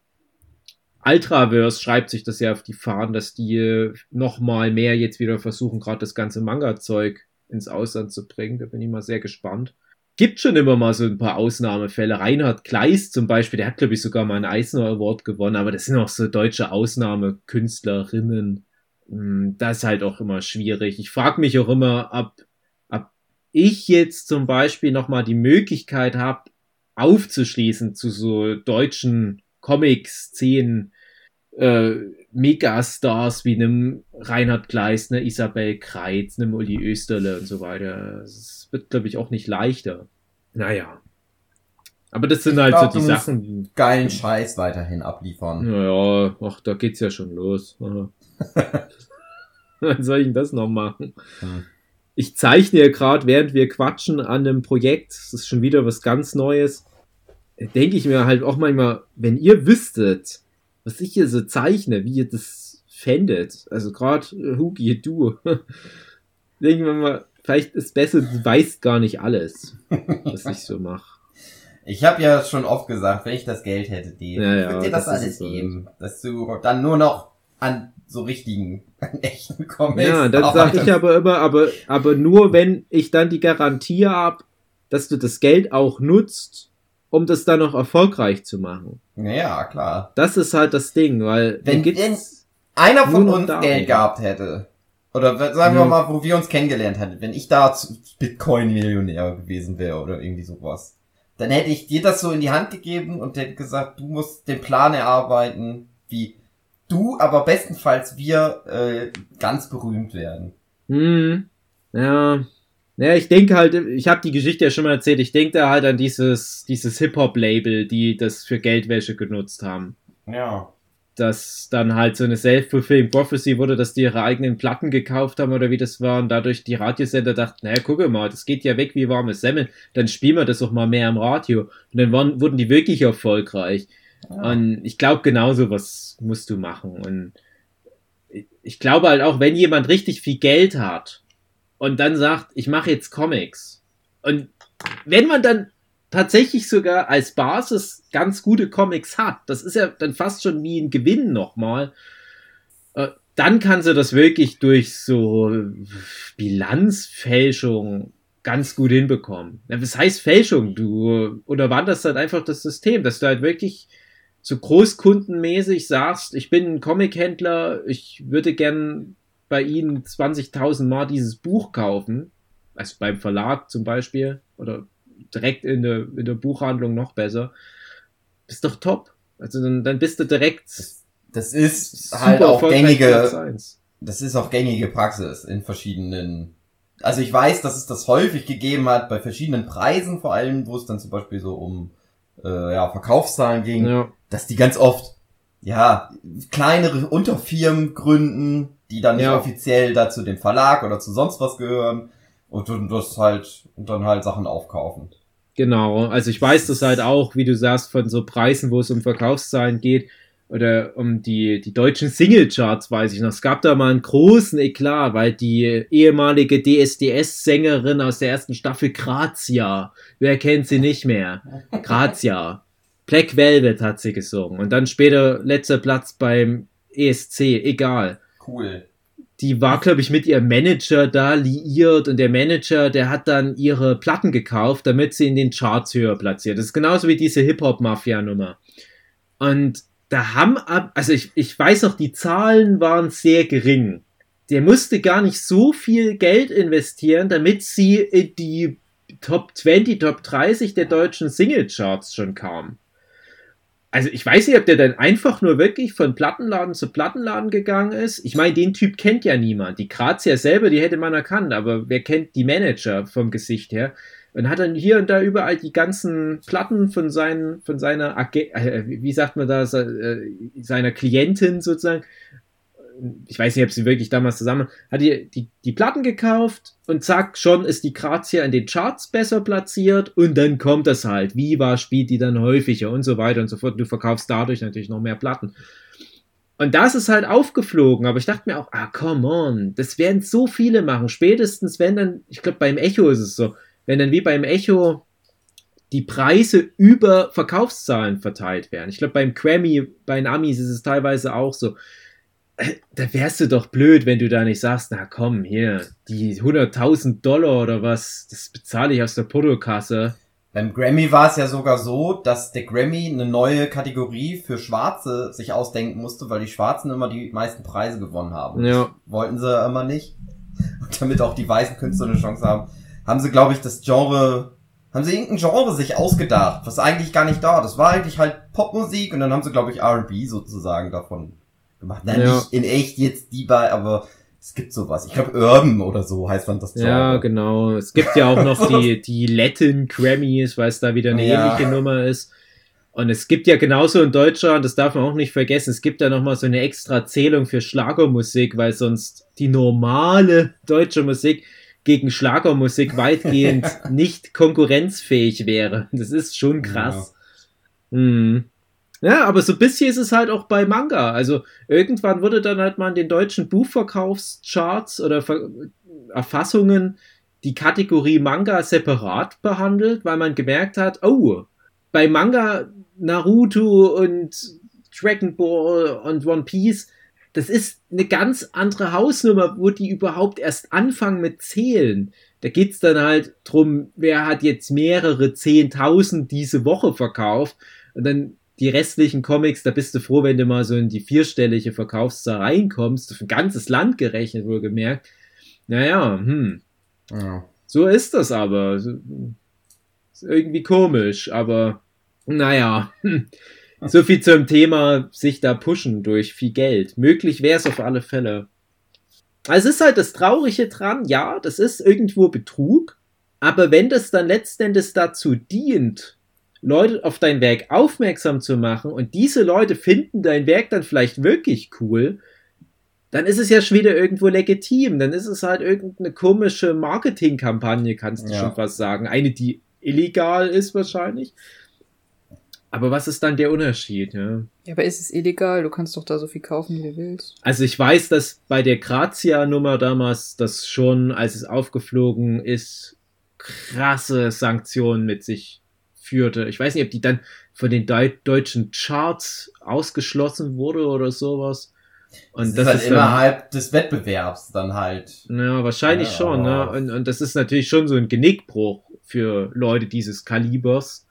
Ultraverse schreibt sich das ja auf die Fahnen, dass die äh, noch mal mehr jetzt wieder versuchen, gerade das ganze Manga-Zeug ins Ausland zu bringen. Da bin ich mal sehr gespannt. Gibt schon immer mal so ein paar Ausnahmefälle. Reinhard Kleist zum Beispiel, der hat, glaube ich, sogar mal einen Eisner Award gewonnen, aber das sind auch so deutsche Ausnahmekünstlerinnen. Hm, Das ist halt auch immer schwierig. Ich frage mich auch immer, ob, ob ich jetzt zum Beispiel noch mal die Möglichkeit habe, aufzuschließen zu so deutschen Comic-Szenen, äh, Megastars wie einem Reinhard Kleist, ne, Isabel Kreitz, einem Uli Österle und so weiter. Es wird, glaube ich, auch nicht leichter. Naja. Aber das sind Ich halt glaub, so die Sachen, Geilen Scheiß weiterhin abliefern. naja, ach, da geht's ja schon los. Wann soll ich denn das noch machen? Hm. Ich zeichne ja gerade, während wir quatschen, an einem Projekt. Das ist schon wieder was ganz Neues. Denke ich mir halt auch manchmal, wenn ihr wüsstet, was ich hier so zeichne, wie ihr das fändet. Also gerade Hugi, du. Denken wir mal, vielleicht ist besser, du weißt gar nicht alles, was ich so mache. Ich habe ja schon oft gesagt, wenn ich das Geld hätte, die Ja, ja, ich würde dir das, das alles es so. geben, dass du dann nur noch an so richtigen, an echten Comics. Ja, dann sag ich aber immer, aber, aber nur wenn ich dann die Garantie habe, dass du das Geld auch nutzt, um das dann noch erfolgreich zu machen. Ja, klar. Das ist halt das Ding, weil Wenn- gibt's, Einer von uns. Geld gehabt hätte. Oder sagen wir mal, wo wir uns kennengelernt hätten, wenn ich da Bitcoin-Millionär gewesen wäre oder irgendwie sowas. Dann hätte ich dir das so in die Hand gegeben und hätte gesagt, du musst den Plan erarbeiten, wie du, aber bestenfalls wir äh, ganz berühmt werden. hm, ja, ja, ich denke halt, ich habe die Geschichte ja schon mal erzählt, ich denke da halt an dieses, dieses Hip-Hop-Label, die das für Geldwäsche genutzt haben. Ja. dass dann halt so eine Self-Fulfilling Prophecy wurde, dass die ihre eigenen Platten gekauft haben oder wie das war und dadurch die Radiosender dachten, naja, gucke mal, das geht ja weg wie warmes Semmel, dann spielen wir das auch mal mehr im Radio. Und dann waren, wurden die wirklich erfolgreich. ja. Und ich glaube, genauso was musst du machen. Und ich glaube halt auch, wenn jemand richtig viel Geld hat und dann sagt, ich mache jetzt Comics. Und wenn man dann tatsächlich sogar als Basis ganz gute Comics hat, das ist ja dann fast schon wie ein Gewinn nochmal, äh, dann kannst du das wirklich durch so Bilanzfälschung ganz gut hinbekommen. Was heißt Fälschung? Du unterwanderst halt einfach das System, dass du halt wirklich so großkundenmäßig sagst, ich bin ein Comichändler, ich würde gern bei Ihnen 20.000 Mal dieses Buch kaufen. also beim Verlag zum Beispiel oder direkt in der, in der Buchhandlung noch besser. Ist doch top. Also dann, dann bist du direkt. Das, das ist halt auch gängige. Das ist auch gängige Praxis in verschiedenen. Also ich weiß, dass es das häufig gegeben hat bei verschiedenen Preisen, vor allem, wo es dann zum Beispiel so um äh, ja, Verkaufszahlen ging, ja. dass die ganz oft ja kleinere Unterfirmen gründen, die dann nicht ja. offiziell dazu dem Verlag oder zu sonst was gehören und, und das halt und dann halt Sachen aufkaufen. Genau, also ich weiß das halt auch, wie du sagst, von so Preisen, wo es um Verkaufszahlen geht oder um die, die deutschen Singlecharts, weiß ich noch. Es gab da mal einen großen Eklat, weil die ehemalige DSDS-Sängerin aus der ersten Staffel Grazia, wer kennt sie nicht mehr? Grazia. Black Velvet hat sie gesungen und dann später letzter Platz beim ESC, egal. Cool die war, glaube ich, mit ihrem Manager da liiert und der Manager, der hat dann ihre Platten gekauft, damit sie in den Charts höher platziert. Das ist genauso wie diese Hip-Hop-Mafia-Nummer. Und da haben, ab, also ich, ich weiß noch, die Zahlen waren sehr gering. Der musste gar nicht so viel Geld investieren, damit sie in die Top 20, Top 30 der deutschen Single-Charts schon kam also ich weiß nicht, ob der dann einfach nur wirklich von Plattenladen zu Plattenladen gegangen ist. Ich meine, den Typ kennt ja niemand. Die Grazia selber, die hätte man erkannt, aber wer kennt die Manager vom Gesicht her? Und hat dann hier und da überall die ganzen Platten von seinen, von seiner, äh, wie sagt man da, äh, seiner Klientin sozusagen ich weiß nicht, ob sie wirklich damals zusammen, hat die, die, die Platten gekauft und zack, schon ist die Grazia in den Charts besser platziert und dann kommt das halt. Viva spielt die dann häufiger und so weiter und so fort. Du verkaufst dadurch natürlich noch mehr Platten. Und das ist halt aufgeflogen, aber ich dachte mir auch, ah, come on, das werden so viele machen. Spätestens, wenn dann, ich glaube, beim Echo ist es so, wenn dann wie beim Echo die Preise über Verkaufszahlen verteilt werden. Ich glaube, beim Grammy, bei den Amis ist es teilweise auch so da wärst du doch blöd, wenn du da nicht sagst, na komm, hier, die 100.000 Dollar oder was, das bezahle ich aus der Portokasse. Beim Grammy war es ja sogar so, dass der Grammy eine neue Kategorie für Schwarze sich ausdenken musste, weil die Schwarzen immer die meisten Preise gewonnen haben. Ja. Wollten sie immer nicht. Und damit auch die weißen Künstler eine Chance haben, haben sie, glaube ich, das Genre, haben sie irgendein Genre sich ausgedacht, was eigentlich gar nicht da. Das war eigentlich halt Popmusik und dann haben sie, glaube ich, R&B sozusagen davon gemacht. Nein, ja. nicht in echt jetzt die bei, aber es gibt sowas. Ich glaube Urban oder so heißt dann das Genre. Ja, genau. Es gibt ja auch noch die, die Latin Grammys, weil es da wieder eine ja. ähnliche Nummer ist. Und es gibt ja genauso in Deutschland, das darf man auch nicht vergessen, es gibt ja nochmal so eine extra Zählung für Schlagermusik, weil sonst die normale deutsche Musik gegen Schlagermusik weitgehend nicht konkurrenzfähig wäre. Das ist schon krass. Ja. Hm. Ja, aber so ein bisschen ist es halt auch bei Manga. Also irgendwann wurde dann halt mal in den deutschen Buchverkaufscharts oder Ver Erfassungen die Kategorie Manga separat behandelt, weil man gemerkt hat, oh, bei Manga Naruto und Dragon Ball und One Piece, das ist eine ganz andere Hausnummer, wo die überhaupt erst anfangen mit Zählen. Da geht's dann halt drum, wer hat jetzt mehrere Zehntausend diese Woche verkauft. Und dann die restlichen Comics, da bist du froh, wenn du mal so in die vierstellige Verkaufszahl reinkommst, für ein ganzes Land gerechnet, wohlgemerkt. Naja, hm. Ja. So ist das aber. Ist irgendwie komisch, aber naja. So viel zum Thema sich da pushen durch viel Geld. Möglich wäre es auf alle Fälle. Also es ist halt das Traurige dran, ja, das ist irgendwo Betrug, aber wenn das dann letztendlich dazu dient, Leute auf dein Werk aufmerksam zu machen und diese Leute finden dein Werk dann vielleicht wirklich cool, dann ist es ja schon wieder irgendwo legitim. Dann ist es halt irgendeine komische Marketingkampagne, kannst du ja. schon fast sagen. Eine, die illegal ist wahrscheinlich. Aber was ist dann der Unterschied? Ja? ja, aber ist es illegal? Du kannst doch da so viel kaufen, wie du willst. Also ich weiß, dass bei der Grazia-Nummer damals das schon, als es aufgeflogen ist, krasse Sanktionen mit sich führte. Ich weiß nicht, ob die dann von den Deu deutschen Charts ausgeschlossen wurde oder sowas. Und das, das ist halt ist innerhalb des Wettbewerbs dann halt. Ja, wahrscheinlich ja, schon, ne? Und, und das ist natürlich schon so ein Genickbruch für Leute dieses Kalibers.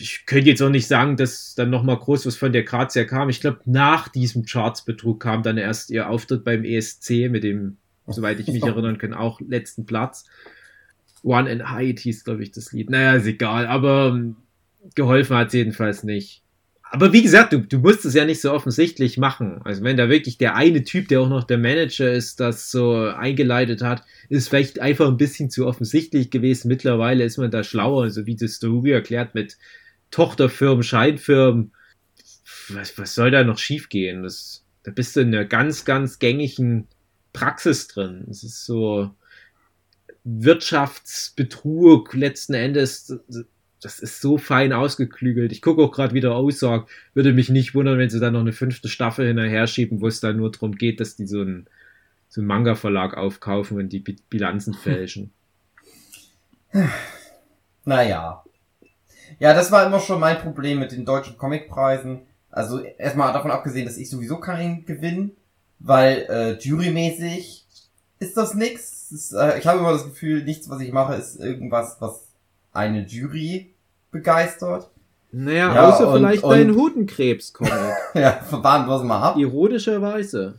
Ich könnte jetzt auch nicht sagen, dass dann nochmal groß was von der Grazia kam. Ich glaube, nach diesem Chartsbetrug kam dann erst ihr Auftritt beim ESC mit dem soweit ich mich erinnern kann, auch letzten Platz. One and Height hieß, glaube ich, das Lied. Naja, ist egal, aber ähm, geholfen hat es jedenfalls nicht. Aber wie gesagt, du, du musst es ja nicht so offensichtlich machen. Also wenn da wirklich der eine Typ, der auch noch der Manager ist, das so eingeleitet hat, ist vielleicht einfach ein bisschen zu offensichtlich gewesen. Mittlerweile ist man da schlauer, also wie das Ruby erklärt mit Tochterfirmen, Scheinfirmen. Was, was soll da noch schiefgehen? Das, da bist du in einer ganz, ganz gängigen Praxis drin. Es ist so Wirtschaftsbetrug letzten Endes das ist so fein ausgeklügelt. Ich gucke auch gerade wieder Aussage. Würde mich nicht wundern, wenn sie dann noch eine fünfte Staffel hinterher schieben, wo es dann nur darum geht, dass die so einen, so einen Manga-Verlag aufkaufen und die Bilanzen fälschen. Naja. Ja, das war immer schon mein Problem mit den deutschen Comicpreisen. Also erstmal davon abgesehen, dass ich sowieso keinen gewinne, weil äh, jurymäßig ist das nix. Ist, äh, ich habe immer das Gefühl, nichts, was ich mache, ist irgendwas, was eine Jury begeistert. Naja, ja, außer und, vielleicht und, dein Hutenkrebs-Comic. ja, wir es mal ab. Ironischerweise.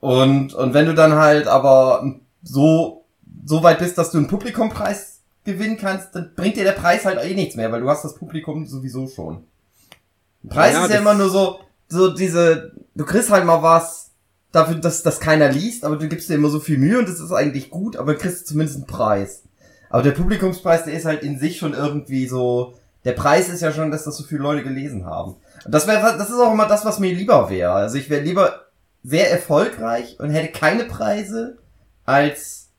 Und, und wenn du dann halt aber so, so weit bist, dass du einen Publikumpreis gewinnen kannst, dann bringt dir der Preis halt eh nichts mehr, weil du hast das Publikum sowieso schon. Preis ja, ist ja immer nur so, so diese, du kriegst halt mal was dafür, dass das keiner liest, aber du gibst dir immer so viel Mühe und das ist eigentlich gut, aber kriegst zumindest einen Preis. Aber der Publikumspreis, der ist halt in sich schon irgendwie so, der Preis ist ja schon, dass das so viele Leute gelesen haben. das wäre, das ist auch immer das, was mir lieber wäre. Also ich wäre lieber sehr erfolgreich und hätte keine Preise als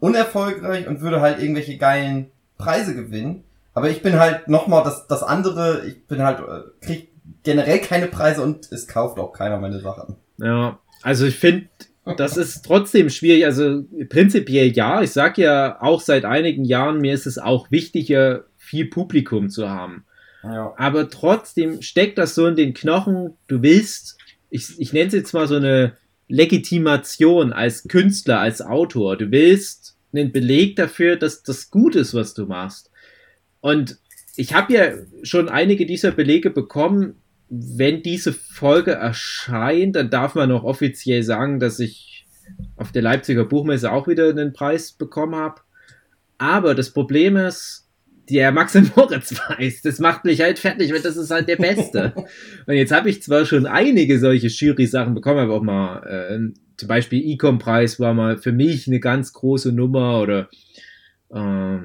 unerfolgreich und würde halt irgendwelche geilen Preise gewinnen. Aber ich bin halt nochmal das, das andere, ich bin halt, äh, krieg generell keine Preise und es kauft auch keiner meine Sachen. Ja, also ich finde, das ist trotzdem schwierig. Also prinzipiell ja. Ich sag ja auch seit einigen Jahren, mir ist es auch wichtiger, viel Publikum zu haben. Ja. Aber trotzdem steckt das so in den Knochen. Du willst, ich, ich nenne es jetzt mal so eine Legitimation als Künstler, als Autor. Du willst einen Beleg dafür, dass das gut ist, was du machst. Und ich habe ja schon einige dieser Belege bekommen, wenn diese Folge erscheint, dann darf man noch offiziell sagen, dass ich auf der Leipziger Buchmesse auch wieder einen Preis bekommen habe. Aber das Problem ist, der Max Moritz Preis, das macht mich halt fertig, weil das ist halt der Beste. und jetzt habe ich zwar schon einige solche Jury-Sachen bekommen, aber auch mal, äh, zum Beispiel Ecom-Preis war mal für mich eine ganz große Nummer oder äh,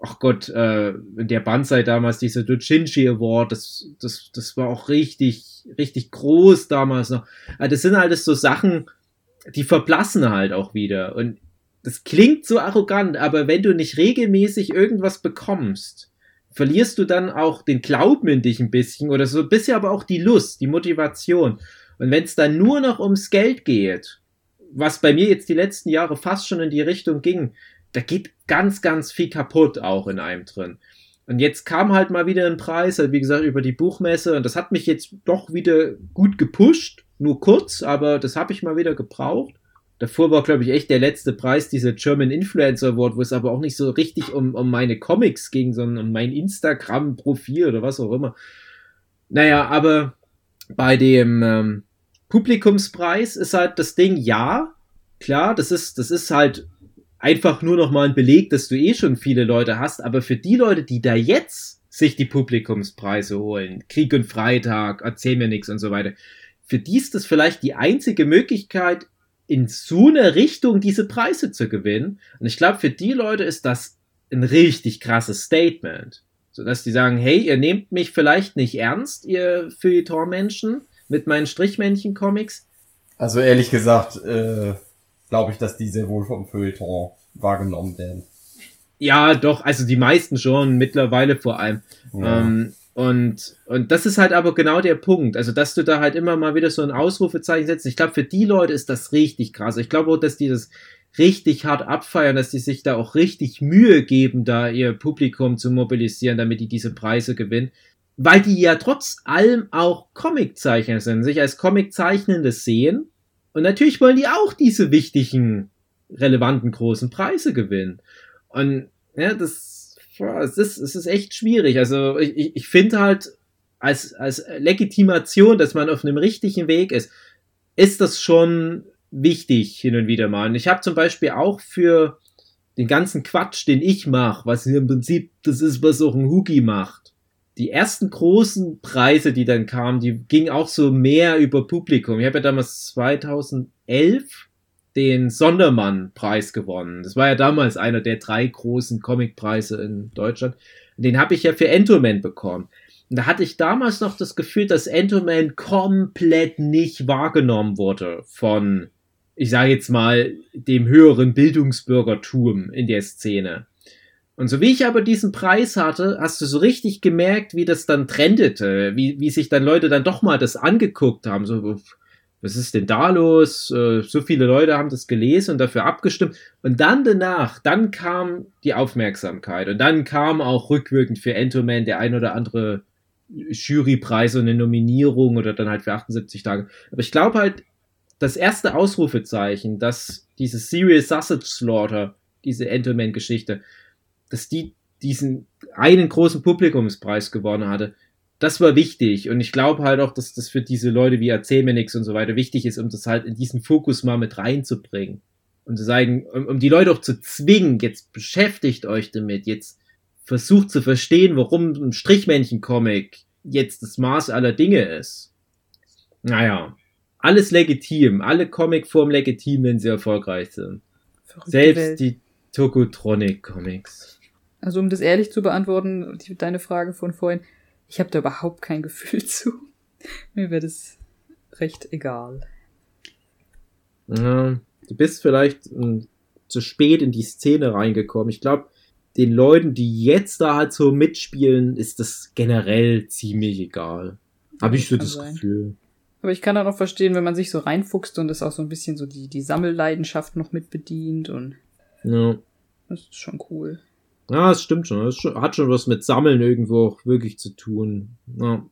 ach Gott, äh, der Banzai damals, dieser Dojinshi Award, das, das, das war auch richtig, richtig groß damals noch. Also das sind alles so Sachen, die verblassen halt auch wieder. Und das klingt so arrogant, aber wenn du nicht regelmäßig irgendwas bekommst, verlierst du dann auch den Glauben in dich ein bisschen oder so bisschen aber auch die Lust, die Motivation. Und wenn es dann nur noch ums Geld geht, was bei mir jetzt die letzten Jahre fast schon in die Richtung ging, da geht ganz, ganz viel kaputt auch in einem drin. Und jetzt kam halt mal wieder ein Preis, halt wie gesagt, über die Buchmesse und das hat mich jetzt doch wieder gut gepusht. Nur kurz, aber das habe ich mal wieder gebraucht. Davor war, glaube ich, echt der letzte Preis, dieser German Influencer Award, wo es aber auch nicht so richtig um, um meine Comics ging, sondern um mein Instagram-Profil oder was auch immer. Naja, aber bei dem ähm, Publikumspreis ist halt das Ding, ja, klar, das ist, das ist halt einfach nur noch mal ein Beleg, dass du eh schon viele Leute hast, aber für die Leute, die da jetzt sich die Publikumspreise holen, Krieg und Freitag, erzähl mir nichts und so weiter, für die ist das vielleicht die einzige Möglichkeit, in so eine Richtung diese Preise zu gewinnen. Und ich glaube, für die Leute ist das ein richtig krasses Statement. So dass die sagen, hey, ihr nehmt mich vielleicht nicht ernst, ihr Feuilleton-Menschen, mit meinen Strichmännchen-Comics. Also ehrlich gesagt, äh, glaube ich, dass die sehr wohl vom Feuilleton wahrgenommen werden. Ja, doch, also die meisten schon, mittlerweile vor allem. Ja. Ähm, und, und das ist halt aber genau der Punkt. Also, dass du da halt immer mal wieder so ein Ausrufezeichen setzt. Ich glaube, für die Leute ist das richtig krass. Ich glaube auch, dass die das richtig hart abfeiern, dass die sich da auch richtig Mühe geben, da ihr Publikum zu mobilisieren, damit die diese Preise gewinnen. Weil die ja trotz allem auch Comiczeichner sind, sich als Comiczeichnende sehen und natürlich wollen die auch diese wichtigen, relevanten großen Preise gewinnen. Und ja, das, es ist, es ist echt schwierig. Also ich, ich finde halt, als, als Legitimation, dass man auf einem richtigen Weg ist, ist das schon wichtig hin und wieder mal. Und ich habe zum Beispiel auch für den ganzen Quatsch, den ich mache, was im Prinzip das ist, was auch ein Hugi macht. Die ersten großen Preise, die dann kamen, die gingen auch so mehr über Publikum. Ich habe ja damals 2011 den Sondermann-Preis gewonnen. Das war ja damals einer der drei großen Comicpreise in Deutschland. Den habe ich ja für Entoman bekommen. Und da hatte ich damals noch das Gefühl, dass Entoman komplett nicht wahrgenommen wurde von, ich sage jetzt mal, dem höheren Bildungsbürgertum in der Szene. Und so wie ich aber diesen Preis hatte, hast du so richtig gemerkt, wie das dann trendete, wie, wie sich dann Leute dann doch mal das angeguckt haben, so, was ist denn da los? Äh, so viele Leute haben das gelesen und dafür abgestimmt. Und dann danach, dann kam die Aufmerksamkeit und dann kam auch rückwirkend für Entoman der ein oder andere Jurypreis und eine Nominierung oder dann halt für 78 Tage. Aber ich glaube halt, das erste Ausrufezeichen, dass diese Serious Sausage Slaughter, diese Entoman-Geschichte, dass die diesen einen großen Publikumspreis gewonnen hatte, das war wichtig. Und ich glaube halt auch, dass das für diese Leute wie Erzähl mir nix und so weiter wichtig ist, um das halt in diesen Fokus mal mit reinzubringen. Und zu sagen, um, um die Leute auch zu zwingen, jetzt beschäftigt euch damit, jetzt versucht zu verstehen, warum ein Strichmännchen-Comic jetzt das Maß aller Dinge ist. Naja, alles legitim, alle Comicformen legitim, wenn sie erfolgreich sind. Verrückte Selbst Welt. die Tokotronic-Comics. Also um das ehrlich zu beantworten, die, deine Frage von vorhin, ich habe da überhaupt kein Gefühl zu. Mir wäre das recht egal. Ja, du bist vielleicht äh, zu spät in die Szene reingekommen. Ich glaube, den Leuten, die jetzt da halt so mitspielen, ist das generell ziemlich egal. Habe ich so das sein. Gefühl. Aber ich kann auch noch verstehen, wenn man sich so reinfuchst und es auch so ein bisschen so die, die Sammelleidenschaft noch mit bedient und. Ja. Das ist schon cool. Ja, das stimmt schon. Das hat schon was mit Sammeln irgendwo auch wirklich zu tun. Ja.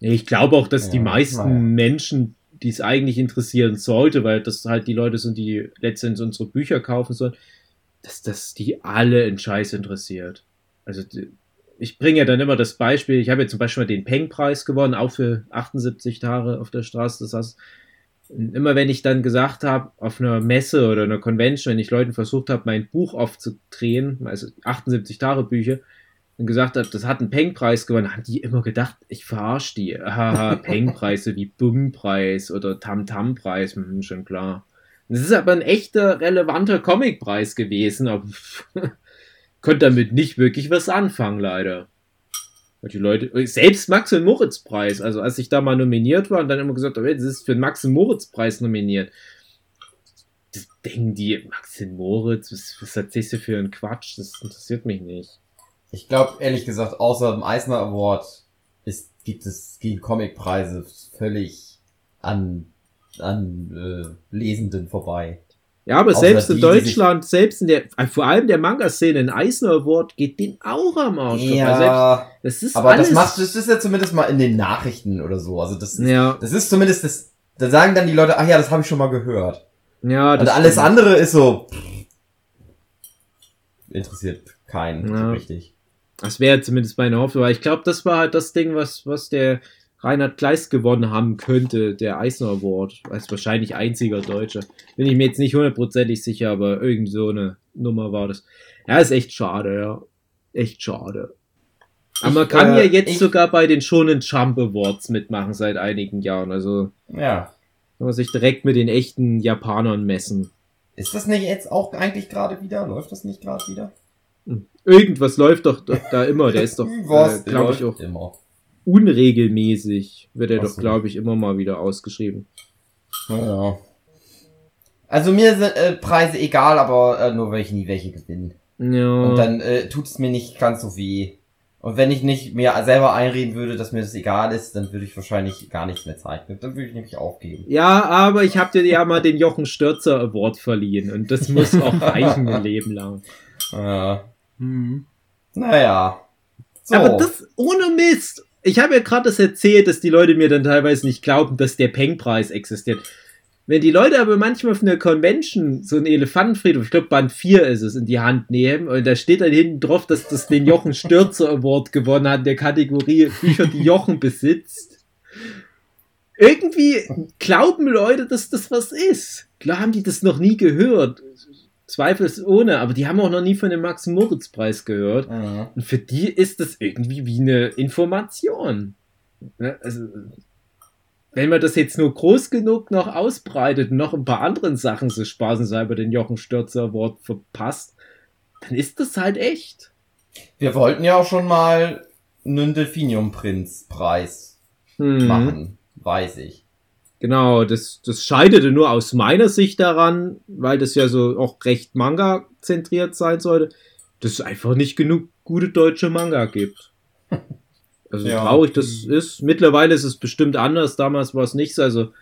Ich glaube auch, dass ja, die meisten ja. Menschen, die es eigentlich interessieren sollte, weil das halt die Leute sind, die letztendlich unsere Bücher kaufen sollen, dass das die alle in Scheiß interessiert. Also ich bringe ja dann immer das Beispiel, ich habe ja zum Beispiel mal den Peng-Preis gewonnen, auch für 78 Tage auf der Straße. Das heißt, immer wenn ich dann gesagt habe, auf einer Messe oder einer Convention, wenn ich Leuten versucht habe, mein Buch aufzudrehen, also 78 Tage Bücher, und gesagt habe, das hat einen Peng-Preis gewonnen, haben die immer gedacht, ich verarsche die. Haha, Peng-Preise wie Bum-Preis oder Tam-Tam-Preis, hm, schon klar. Das ist aber ein echter, relevanter Comic-Preis gewesen, aber konnte damit nicht wirklich was anfangen, leider. Die Leute, selbst Max und Moritz Preis, also als ich da mal nominiert war und dann immer gesagt habe, das ist für den Max und Moritz Preis nominiert. Das denken die, Max und Moritz, was, was erzählst du für einen Quatsch? Das interessiert mich nicht. Ich glaube, ehrlich gesagt, außer dem Eisner Award ist, gibt es, gehen Comicpreise völlig an, an äh, Lesenden vorbei. Ja, aber selbst in Deutschland, selbst in der, vor allem der Manga-Szene, ein Eisner Award geht den auch am Arsch. Ja, selbst, das aber alles das macht, das ist ja zumindest mal in den Nachrichten oder so. Also das ist, ja. das ist zumindest das, da sagen dann die Leute, ach ja, das habe ich schon mal gehört. Ja, das Und alles stimmt. andere ist so, pff, interessiert keinen ja. so richtig. Das wäre zumindest meine Hoffnung, weil ich glaube, das war halt das Ding, was, was der Reinhard Kleist gewonnen haben könnte, der Eisner Award, als wahrscheinlich einziger Deutscher. Bin ich mir jetzt nicht hundertprozentig sicher, aber irgend so eine Nummer war das. Ja, ist echt schade, ja. Echt schade. Aber man kann äh, ja jetzt ich, sogar bei den Shonen Jump Awards mitmachen seit einigen Jahren. Also ja. kann man sich direkt mit den echten Japanern messen. Ist das nicht jetzt auch eigentlich gerade wieder? Läuft das nicht gerade wieder? Hm. Irgendwas läuft doch, doch da immer. Der ist doch, äh, glaube ich, auch. Immer unregelmäßig wird er doch, glaube ich, immer mal wieder ausgeschrieben. Ja. Also mir sind äh, Preise egal, aber äh, nur welche nie welche gewinnen. Ja. Und dann äh, tut es mir nicht ganz so weh. Und wenn ich nicht mir selber einreden würde, dass mir das egal ist, dann würde ich wahrscheinlich gar nichts mehr zeichnen. Dann würde ich nämlich aufgeben. Ja, aber ich habe dir ja mal den Jochen Stürzer Award verliehen und das muss auch reichen ein Leben lang. Ja. Hm. Naja. So. Aber das ohne Mist ich habe ja gerade das erzählt, dass die Leute mir dann teilweise nicht glauben, dass der Peng-Preis existiert. Wenn die Leute aber manchmal auf einer Convention so einen Elefantenfriedhof, ich glaube Band 4 ist es, in die Hand nehmen und da steht dann hinten drauf, dass das den Jochen Stürzer Award gewonnen hat in der Kategorie Bücher, die Jochen besitzt. irgendwie glauben Leute, dass das was ist. Klar haben die das noch nie gehört. Zweifelsohne, aber die haben auch noch nie von dem Max-Moritz-Preis gehört. Mhm. Und für die ist das irgendwie wie eine Information. Ne? Also, wenn man das jetzt nur groß genug noch ausbreitet und noch ein paar anderen Sachen so spaßenshalber den Jochen Stürzer Award verpasst, dann ist das halt echt. Wir wollten ja auch schon mal einen Delphinium-Prinz-Preis Mhm. machen, weiß ich. Genau, das, das scheiterte nur aus meiner Sicht daran, weil das ja so auch recht Manga-zentriert sein sollte, dass es einfach nicht genug gute deutsche Manga gibt. Also Ja. traurig das ist. Mittlerweile ist es bestimmt anders, damals war es nicht so. Also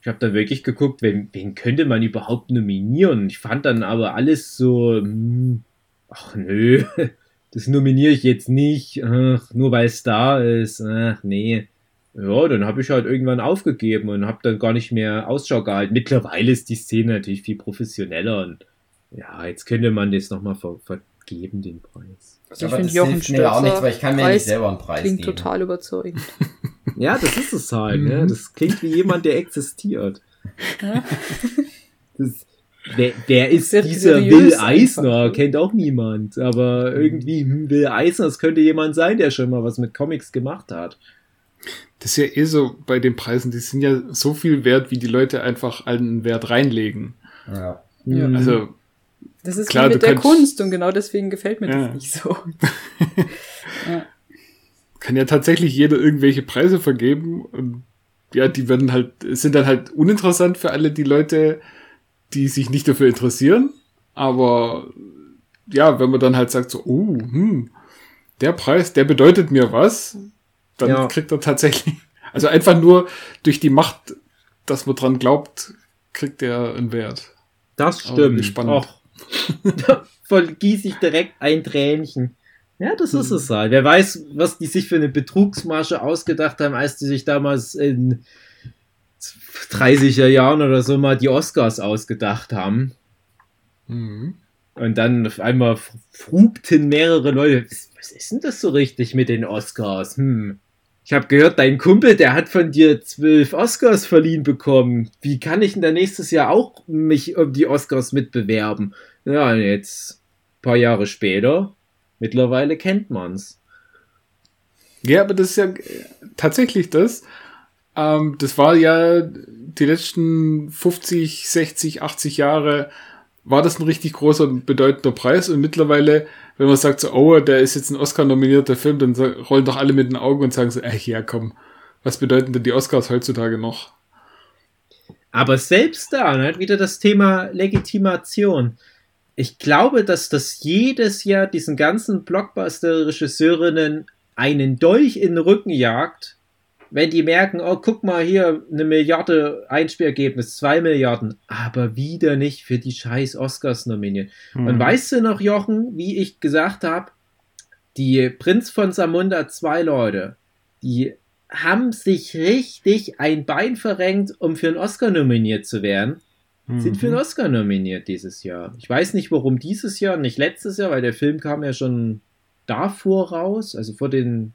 ich habe da wirklich geguckt, wen, wen könnte man überhaupt nominieren. Ich fand dann aber alles so, hm, ach nö, das nominiere ich jetzt nicht, ach, nur weil es da ist, ach nee. Ja, dann habe ich halt irgendwann aufgegeben und habe dann gar nicht mehr Ausschau gehalten. Mittlerweile ist die Szene natürlich viel professioneller und ja, jetzt könnte man das nochmal ver vergeben, den Preis. Also ich finde das Jochen ja auch nichts, Stürzer weil ich kann mir Preis nicht selber einen Preis klingt geben. total überzeugend. Ja, das ist es halt, ne? Das klingt wie jemand, der existiert. Das, wer, wer ist Ser- dieser Will einfach, Eisner? ne? Kennt auch niemand. Aber irgendwie, hm, Will Eisner, das könnte jemand sein, der schon mal was mit Comics gemacht hat. Das ist ja eh so bei den Preisen, die sind ja so viel wert, wie die Leute einfach einen Wert reinlegen. Ja. Ja. Mhm. Also, Das ist Klar, wie mit der Kunst und genau deswegen gefällt mir Ja. das nicht so. ja. kann ja tatsächlich jeder irgendwelche Preise vergeben und ja, die werden halt, sind dann halt uninteressant für alle die Leute, die sich nicht dafür interessieren. Aber ja, wenn man dann halt sagt so, oh, hm, der Preis, der bedeutet mir was, dann Ja. kriegt er tatsächlich, also einfach nur durch die Macht, dass man dran glaubt, kriegt er einen Wert. Das stimmt. spannend. Da vergieße ich direkt ein Tränchen. Ja, das ist es halt. Wer weiß, was die sich für eine Betrugsmasche ausgedacht haben, als die sich damals in 30er Jahren oder so mal die Oscars ausgedacht haben. Mhm. Und dann auf einmal frugten mehrere Leute, was, was ist denn das so richtig mit den Oscars? Hm. Ich habe gehört, dein Kumpel, der hat von dir zwölf Oscars verliehen bekommen. Wie kann ich denn da nächstes Jahr auch mich um die Oscars mitbewerben? Ja, jetzt, paar Jahre später, mittlerweile kennt man's. Ja, aber das ist ja tatsächlich das. Ähm, das war ja die letzten 50, 60, 80 Jahre war das ein richtig großer und bedeutender Preis und mittlerweile, wenn man sagt so, oh, der ist jetzt ein Oscar-nominierter Film, dann rollen doch alle mit den Augen und sagen so, ey, ja, komm, was bedeuten denn die Oscars heutzutage noch? Aber selbst da, ne, wieder das Thema Legitimation. Ich glaube, dass das jedes Jahr diesen ganzen Blockbuster-Regisseurinnen einen Dolch in den Rücken jagt, wenn die merken, oh, guck mal hier, eine Milliarde Einspielergebnis, zwei Milliarden, aber wieder nicht für die scheiß Oscars nominiert. Und weißt du noch, Jochen, wie ich gesagt habe, die Prinz von Samunda, zwei Leute, die haben sich richtig ein Bein verrenkt, um für einen Oscar nominiert zu werden, sind für einen Oscar nominiert dieses Jahr. Ich weiß nicht, warum dieses Jahr, nicht letztes Jahr, weil der Film kam ja schon davor raus, also vor den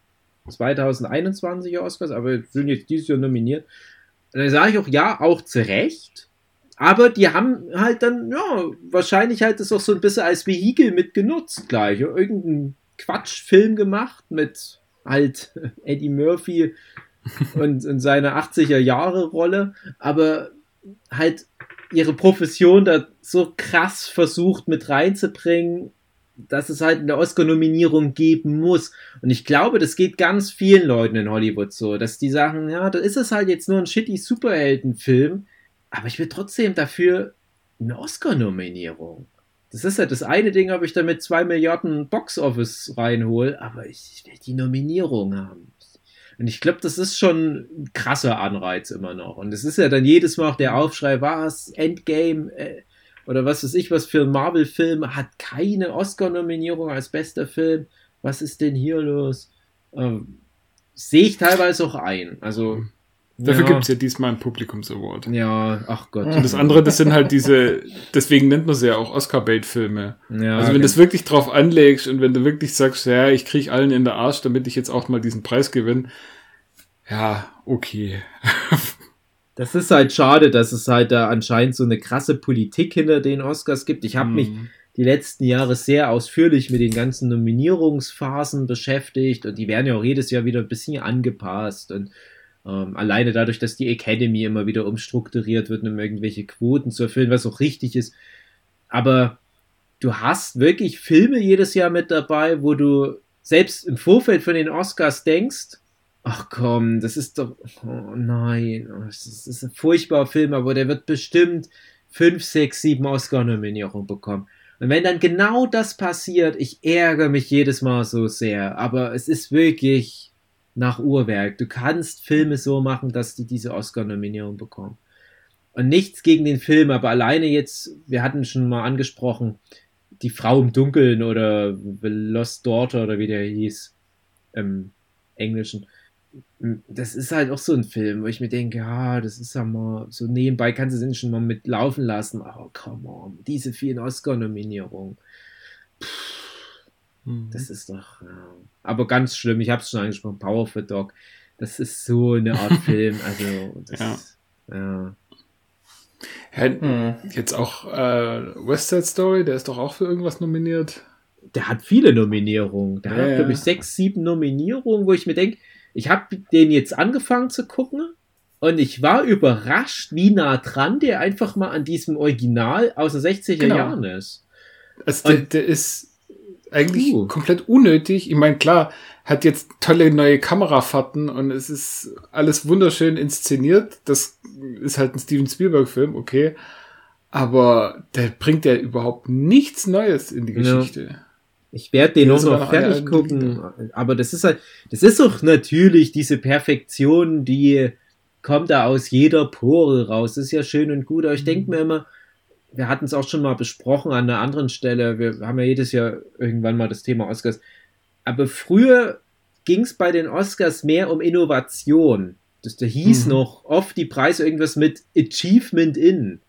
2021er Oscars, aber sind jetzt dieses Jahr nominiert. Und dann sage ich auch, ja, auch zu Recht. Aber die haben halt dann, ja, wahrscheinlich halt das auch so ein bisschen als Vehikel mit genutzt gleich. Irgendeinen Quatschfilm gemacht mit halt Eddie Murphy und, und seiner 80er Jahre Rolle, aber halt ihre Profession da so krass versucht mit reinzubringen, dass es halt eine Oscar-Nominierung geben muss. Und ich glaube, das geht ganz vielen Leuten in Hollywood so, dass die sagen, ja, da ist es halt jetzt nur ein shitty Superheldenfilm, aber ich will trotzdem dafür eine Oscar-Nominierung. Das ist ja das eine Ding, ob ich damit zwei Milliarden Box-Office reinhole, aber ich will die Nominierung haben. Und ich glaube, das ist schon ein krasser Anreiz immer noch. Und es ist ja dann jedes Mal auch der Aufschrei, was, Endgame, äh, oder was weiß ich, was für ein Marvel-Film hat keine Oscar-Nominierung als bester Film. Was ist denn hier los? Ähm, Sehe ich teilweise auch ein. Also. Dafür ja, gibt's ja diesmal einen Publikums-Award. Ja, ach Gott. Und das andere, das sind halt diese, deswegen nennt man sie ja auch Oscar-Bait-Filme. Ja, also wenn du das wirklich drauf anlegst und wenn du wirklich sagst, ja, ich krieg allen in der Arsch, damit ich jetzt auch mal diesen Preis gewinne, ja, okay. Das ist halt schade, dass es halt da anscheinend so eine krasse Politik hinter den Oscars gibt. Ich habe Mhm. mich die letzten Jahre sehr ausführlich mit den ganzen Nominierungsphasen beschäftigt und die werden ja auch jedes Jahr wieder ein bisschen angepasst und ähm, alleine dadurch, dass die Academy immer wieder umstrukturiert wird, um irgendwelche Quoten zu erfüllen, was auch richtig ist. Aber du hast wirklich Filme jedes Jahr mit dabei, wo du selbst im Vorfeld von den Oscars denkst, ach komm, das ist doch, oh nein, oh, das ist, ein furchtbarer Film, aber der wird bestimmt fünf, sechs, sieben Oscar-Nominierungen bekommen. Und wenn dann genau das passiert, ich ärgere mich jedes Mal so sehr, aber es ist wirklich nach Uhrwerk. Du kannst Filme so machen, dass die diese Oscar-Nominierung bekommen. Und nichts gegen den Film, aber alleine jetzt, wir hatten schon mal angesprochen, die Frau im Dunkeln oder The Lost Daughter oder wie der hieß im Englischen. Das ist halt auch so ein Film, wo ich mir denke, ja, das ist ja mal so nebenbei kannst du den schon mal mitlaufen lassen. Oh, come on, diese vielen Oscar-Nominierungen. Mhm. Das ist doch. Ja. Aber ganz schlimm, ich habe es schon angesprochen, Power the Dog. Das ist so eine Art Film. Also, das, Ja. ja. Ja, Hm. Jetzt auch äh, West Side Story, der ist doch auch für irgendwas nominiert. Der hat viele Nominierungen. Der Ja, hat, ja. glaube ich, sechs, sieben Nominierungen, wo ich mir denke, ich habe den jetzt angefangen zu gucken und ich war überrascht, wie nah dran der einfach mal an diesem Original aus den 60er Genau. Jahren ist. Also der, der ist eigentlich Puh. komplett unnötig. Ich meine, klar, hat jetzt tolle neue Kamerafahrten und es ist alles wunderschön inszeniert. Das ist halt ein Steven Spielberg-Film, okay. Aber der bringt ja überhaupt nichts Neues in die Ja. Ich werde den auch noch fertig gucken, aber das ist halt, das ist doch natürlich diese Perfektion, die kommt da aus jeder Pore raus. Das ist ja schön und gut, aber ich Mhm. denke mir immer, wir hatten es auch schon mal besprochen an einer anderen Stelle. Wir haben ja jedes Jahr irgendwann mal das Thema Oscars. Aber früher ging es bei den Oscars mehr um Innovation. Das, da hieß Mhm. noch oft die Preise irgendwas mit Achievement in.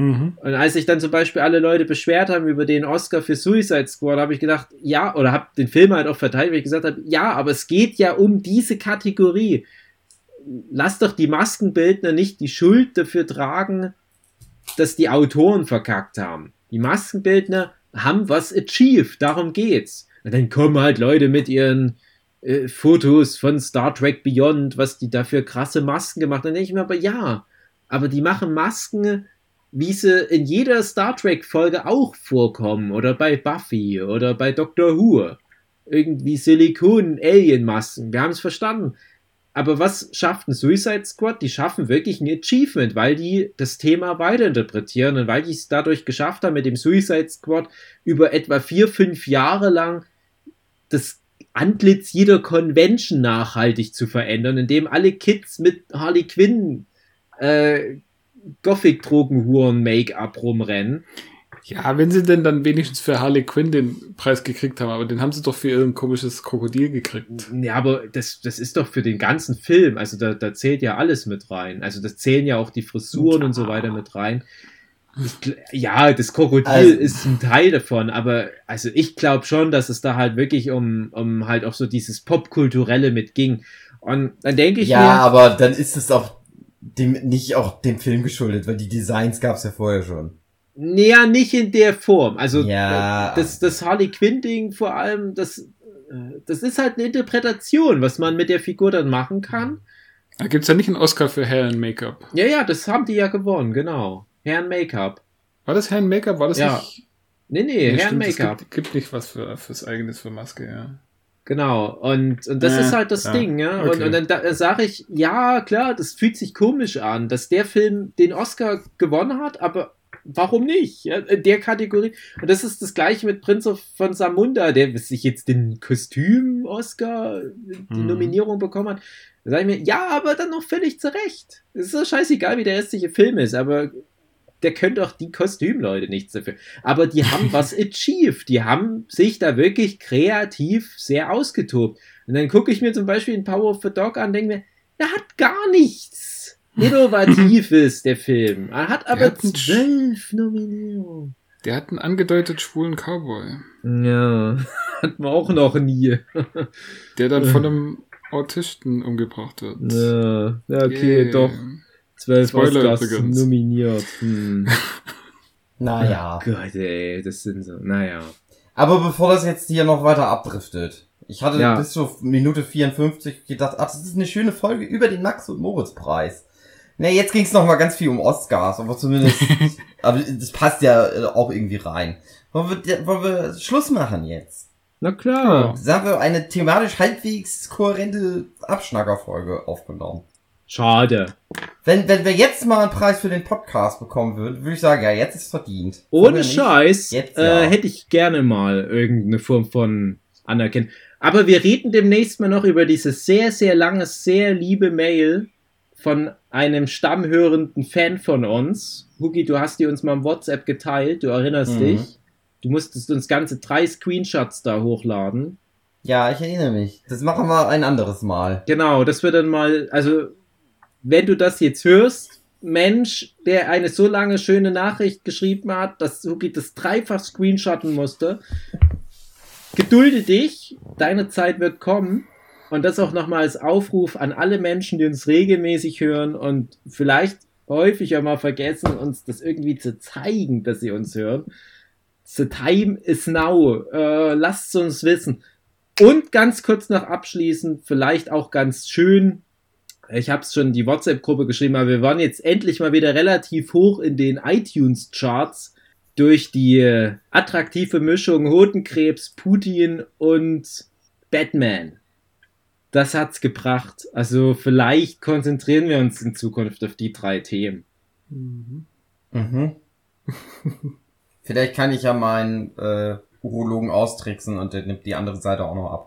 Mhm. Und als sich dann zum Beispiel alle Leute beschwert haben über den Oscar für Suicide Squad, habe ich gedacht, ja, oder habe den Film halt auch verteilt, weil ich gesagt habe, ja, aber es geht ja um diese Kategorie. Lass doch die Maskenbildner nicht die Schuld dafür tragen, dass die Autoren verkackt haben. Die Maskenbildner haben was achieved, darum geht's. Und dann kommen halt Leute mit ihren äh, Fotos von Star Trek Beyond, was die dafür krasse Masken gemacht haben. Dann denke ich mir aber, ja, aber die machen Masken, wie sie in jeder Star Trek Folge auch vorkommen oder bei Buffy oder bei Doctor Who. Irgendwie Silikon-Alien-Masken. Wir haben es verstanden. Aber was schafft ein Suicide Squad? Die schaffen wirklich ein Achievement, weil die das Thema weiterinterpretieren und weil die es dadurch geschafft haben, mit dem Suicide Squad über etwa vier, fünf Jahre lang das Antlitz jeder Convention nachhaltig zu verändern, indem alle Kids mit Harley Quinn äh, Gothic-Drogenhuren-Make-up rumrennen. Ja, wenn sie denn dann wenigstens für Harley Quinn den Preis gekriegt haben, aber den haben sie doch für ihr komisches Krokodil gekriegt. Ja, aber das, das ist doch für den ganzen Film. Also da, da zählt ja alles mit rein. Also das zählen ja auch die Frisuren und so weiter mit rein. Ich, ja, das Krokodil Also- ist ein Teil davon, aber also ich glaube schon, dass es da halt wirklich um, um halt auch so dieses Popkulturelle mit ging. Und dann denke ich Ja, mir, aber dann ist es auch dem, nicht auch dem Film geschuldet, weil die Designs gab's ja vorher schon. Naja, nicht in der Form. Also Ja. äh, das, das Harley Quinn-Ding vor allem, das, äh, das ist halt eine Interpretation, was man mit der Figur dann machen kann. Da gibt's ja nicht einen Oscar für Hair and Make-up. Ja, ja, das haben die ja gewonnen, genau. Herrn Make-up. War das Hair and Make-up? War das Ja. nicht? Nee, nee, Nee, Herrn stimmt, es Make-up. gibt, gibt nicht was für, fürs eigenes für Maske, ja. Genau. Und, und das Ja, ist halt das ja, Ding, ja. Und, okay. und dann da, sage ich, ja, klar, das fühlt sich komisch an, dass der Film den Oscar gewonnen hat, aber warum nicht? Ja, in der Kategorie. Und das ist das gleiche mit Prince of von Samunda, der sich jetzt den Kostüm-Oscar, die Mhm. Nominierung bekommen hat. Da sage ich mir, ja, aber dann noch völlig zurecht. Es ist doch scheißegal, wie der restliche Film ist, aber der könnte auch die Kostümleute nichts dafür. Aber die haben was achieved. Die haben sich da wirklich kreativ sehr ausgetobt. Und dann gucke ich mir zum Beispiel den Power of the Dog an denke mir, der hat gar nichts Innovatives, der Film. Er hat aber zwölf Nominierungen. Der hat einen angedeutet schwulen Cowboy, Ja, hat man auch noch nie. der dann von einem Autisten umgebracht wird. Ja, ja okay, Yeah. doch. Zwölf Spoiler Oscars übrigens. nominiert. Hm. Naja. Gott, ey, das sind so, naja. Aber bevor das jetzt hier noch weiter abdriftet. Ich hatte Ja. bis zur Minute 54 gedacht, ach, das ist eine schöne Folge über den Max- und Moritz-Preis. Ne, jetzt ging es noch mal ganz viel um Oscars, aber zumindest, aber das passt ja äh, auch irgendwie rein. Wollen wir, wollen wir Schluss machen jetzt? Na klar. Sagen wir eine thematisch halbwegs kohärente Abschnackerfolge aufgenommen. Schade. Wenn, wenn wir jetzt mal einen Preis für den Podcast bekommen würden, würde ich sagen, ja, jetzt ist verdient. Ohne nicht? Scheiß Jetzt äh, ja. hätte ich gerne mal irgendeine Form von Anerkennung. Aber wir reden demnächst mal noch über diese sehr, sehr lange, sehr liebe Mail von einem stammhörenden Fan von uns. Hugi, du hast die uns mal im WhatsApp geteilt, du erinnerst Mhm. dich. Du musstest uns ganze drei Screenshots da hochladen. Ja, ich erinnere mich. Das machen wir ein anderes Mal. Genau, das wird dann mal, also, wenn du das jetzt hörst, Mensch, der eine so lange schöne Nachricht geschrieben hat, dass Hugi das dreifach screenshotten musste, gedulde dich, deine Zeit wird kommen. Und das auch nochmal als Aufruf an alle Menschen, die uns regelmäßig hören und vielleicht häufiger mal vergessen, uns das irgendwie zu zeigen, dass sie uns hören. The time is now. Äh, lasst uns wissen. Und ganz kurz noch abschließend, vielleicht auch ganz schön, ich habe es schon in die WhatsApp-Gruppe geschrieben, aber wir waren jetzt endlich mal wieder relativ hoch in den iTunes-Charts durch die äh, attraktive Mischung Hodenkrebs, Putin und Batman. Das hat's gebracht. Also vielleicht konzentrieren wir uns in Zukunft auf die drei Themen. Mhm. Vielleicht kann ich ja meinen äh, Urologen austricksen und der nimmt die andere Seite auch noch ab.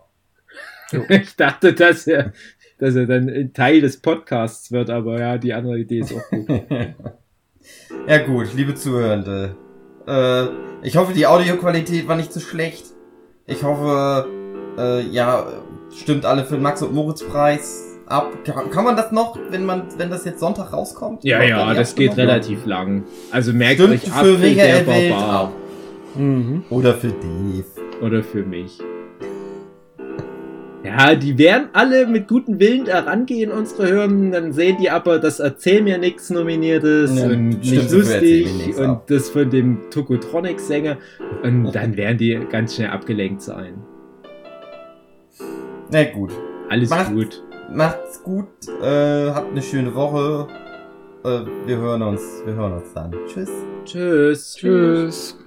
Ich dachte, dass er, dass er dann ein Teil des Podcasts wird, aber ja, die andere Idee ist auch gut. ja gut, liebe Zuhörende. Äh, ich hoffe, die Audioqualität war nicht zu schlecht. Ich hoffe, äh, ja, stimmt alle für den Max- und Moritz-Preis ab. Kann, kann man das noch, wenn man, wenn das jetzt Sonntag rauskommt? Ja, Noch ja, das geht Abstimmung? relativ lang. Also merkt Stimmt euch ab für der Welt Barbar ab. Mhm. Oder für Dave. oder für mich. Ja, die werden alle mit gutem Willen da rangehen, unsere Hören, dann sehen die aber, das Erzähl mir nix nominiertes Ja, und stimmt, nicht lustig und ab. das von dem Tokotronic-Sänger und dann werden die ganz schnell abgelenkt sein. Na gut. Alles Macht's gut. Macht's gut, äh, habt eine schöne Woche. Äh, wir hören uns, wir hören uns dann. Tschüss. Tschüss. Tschüss.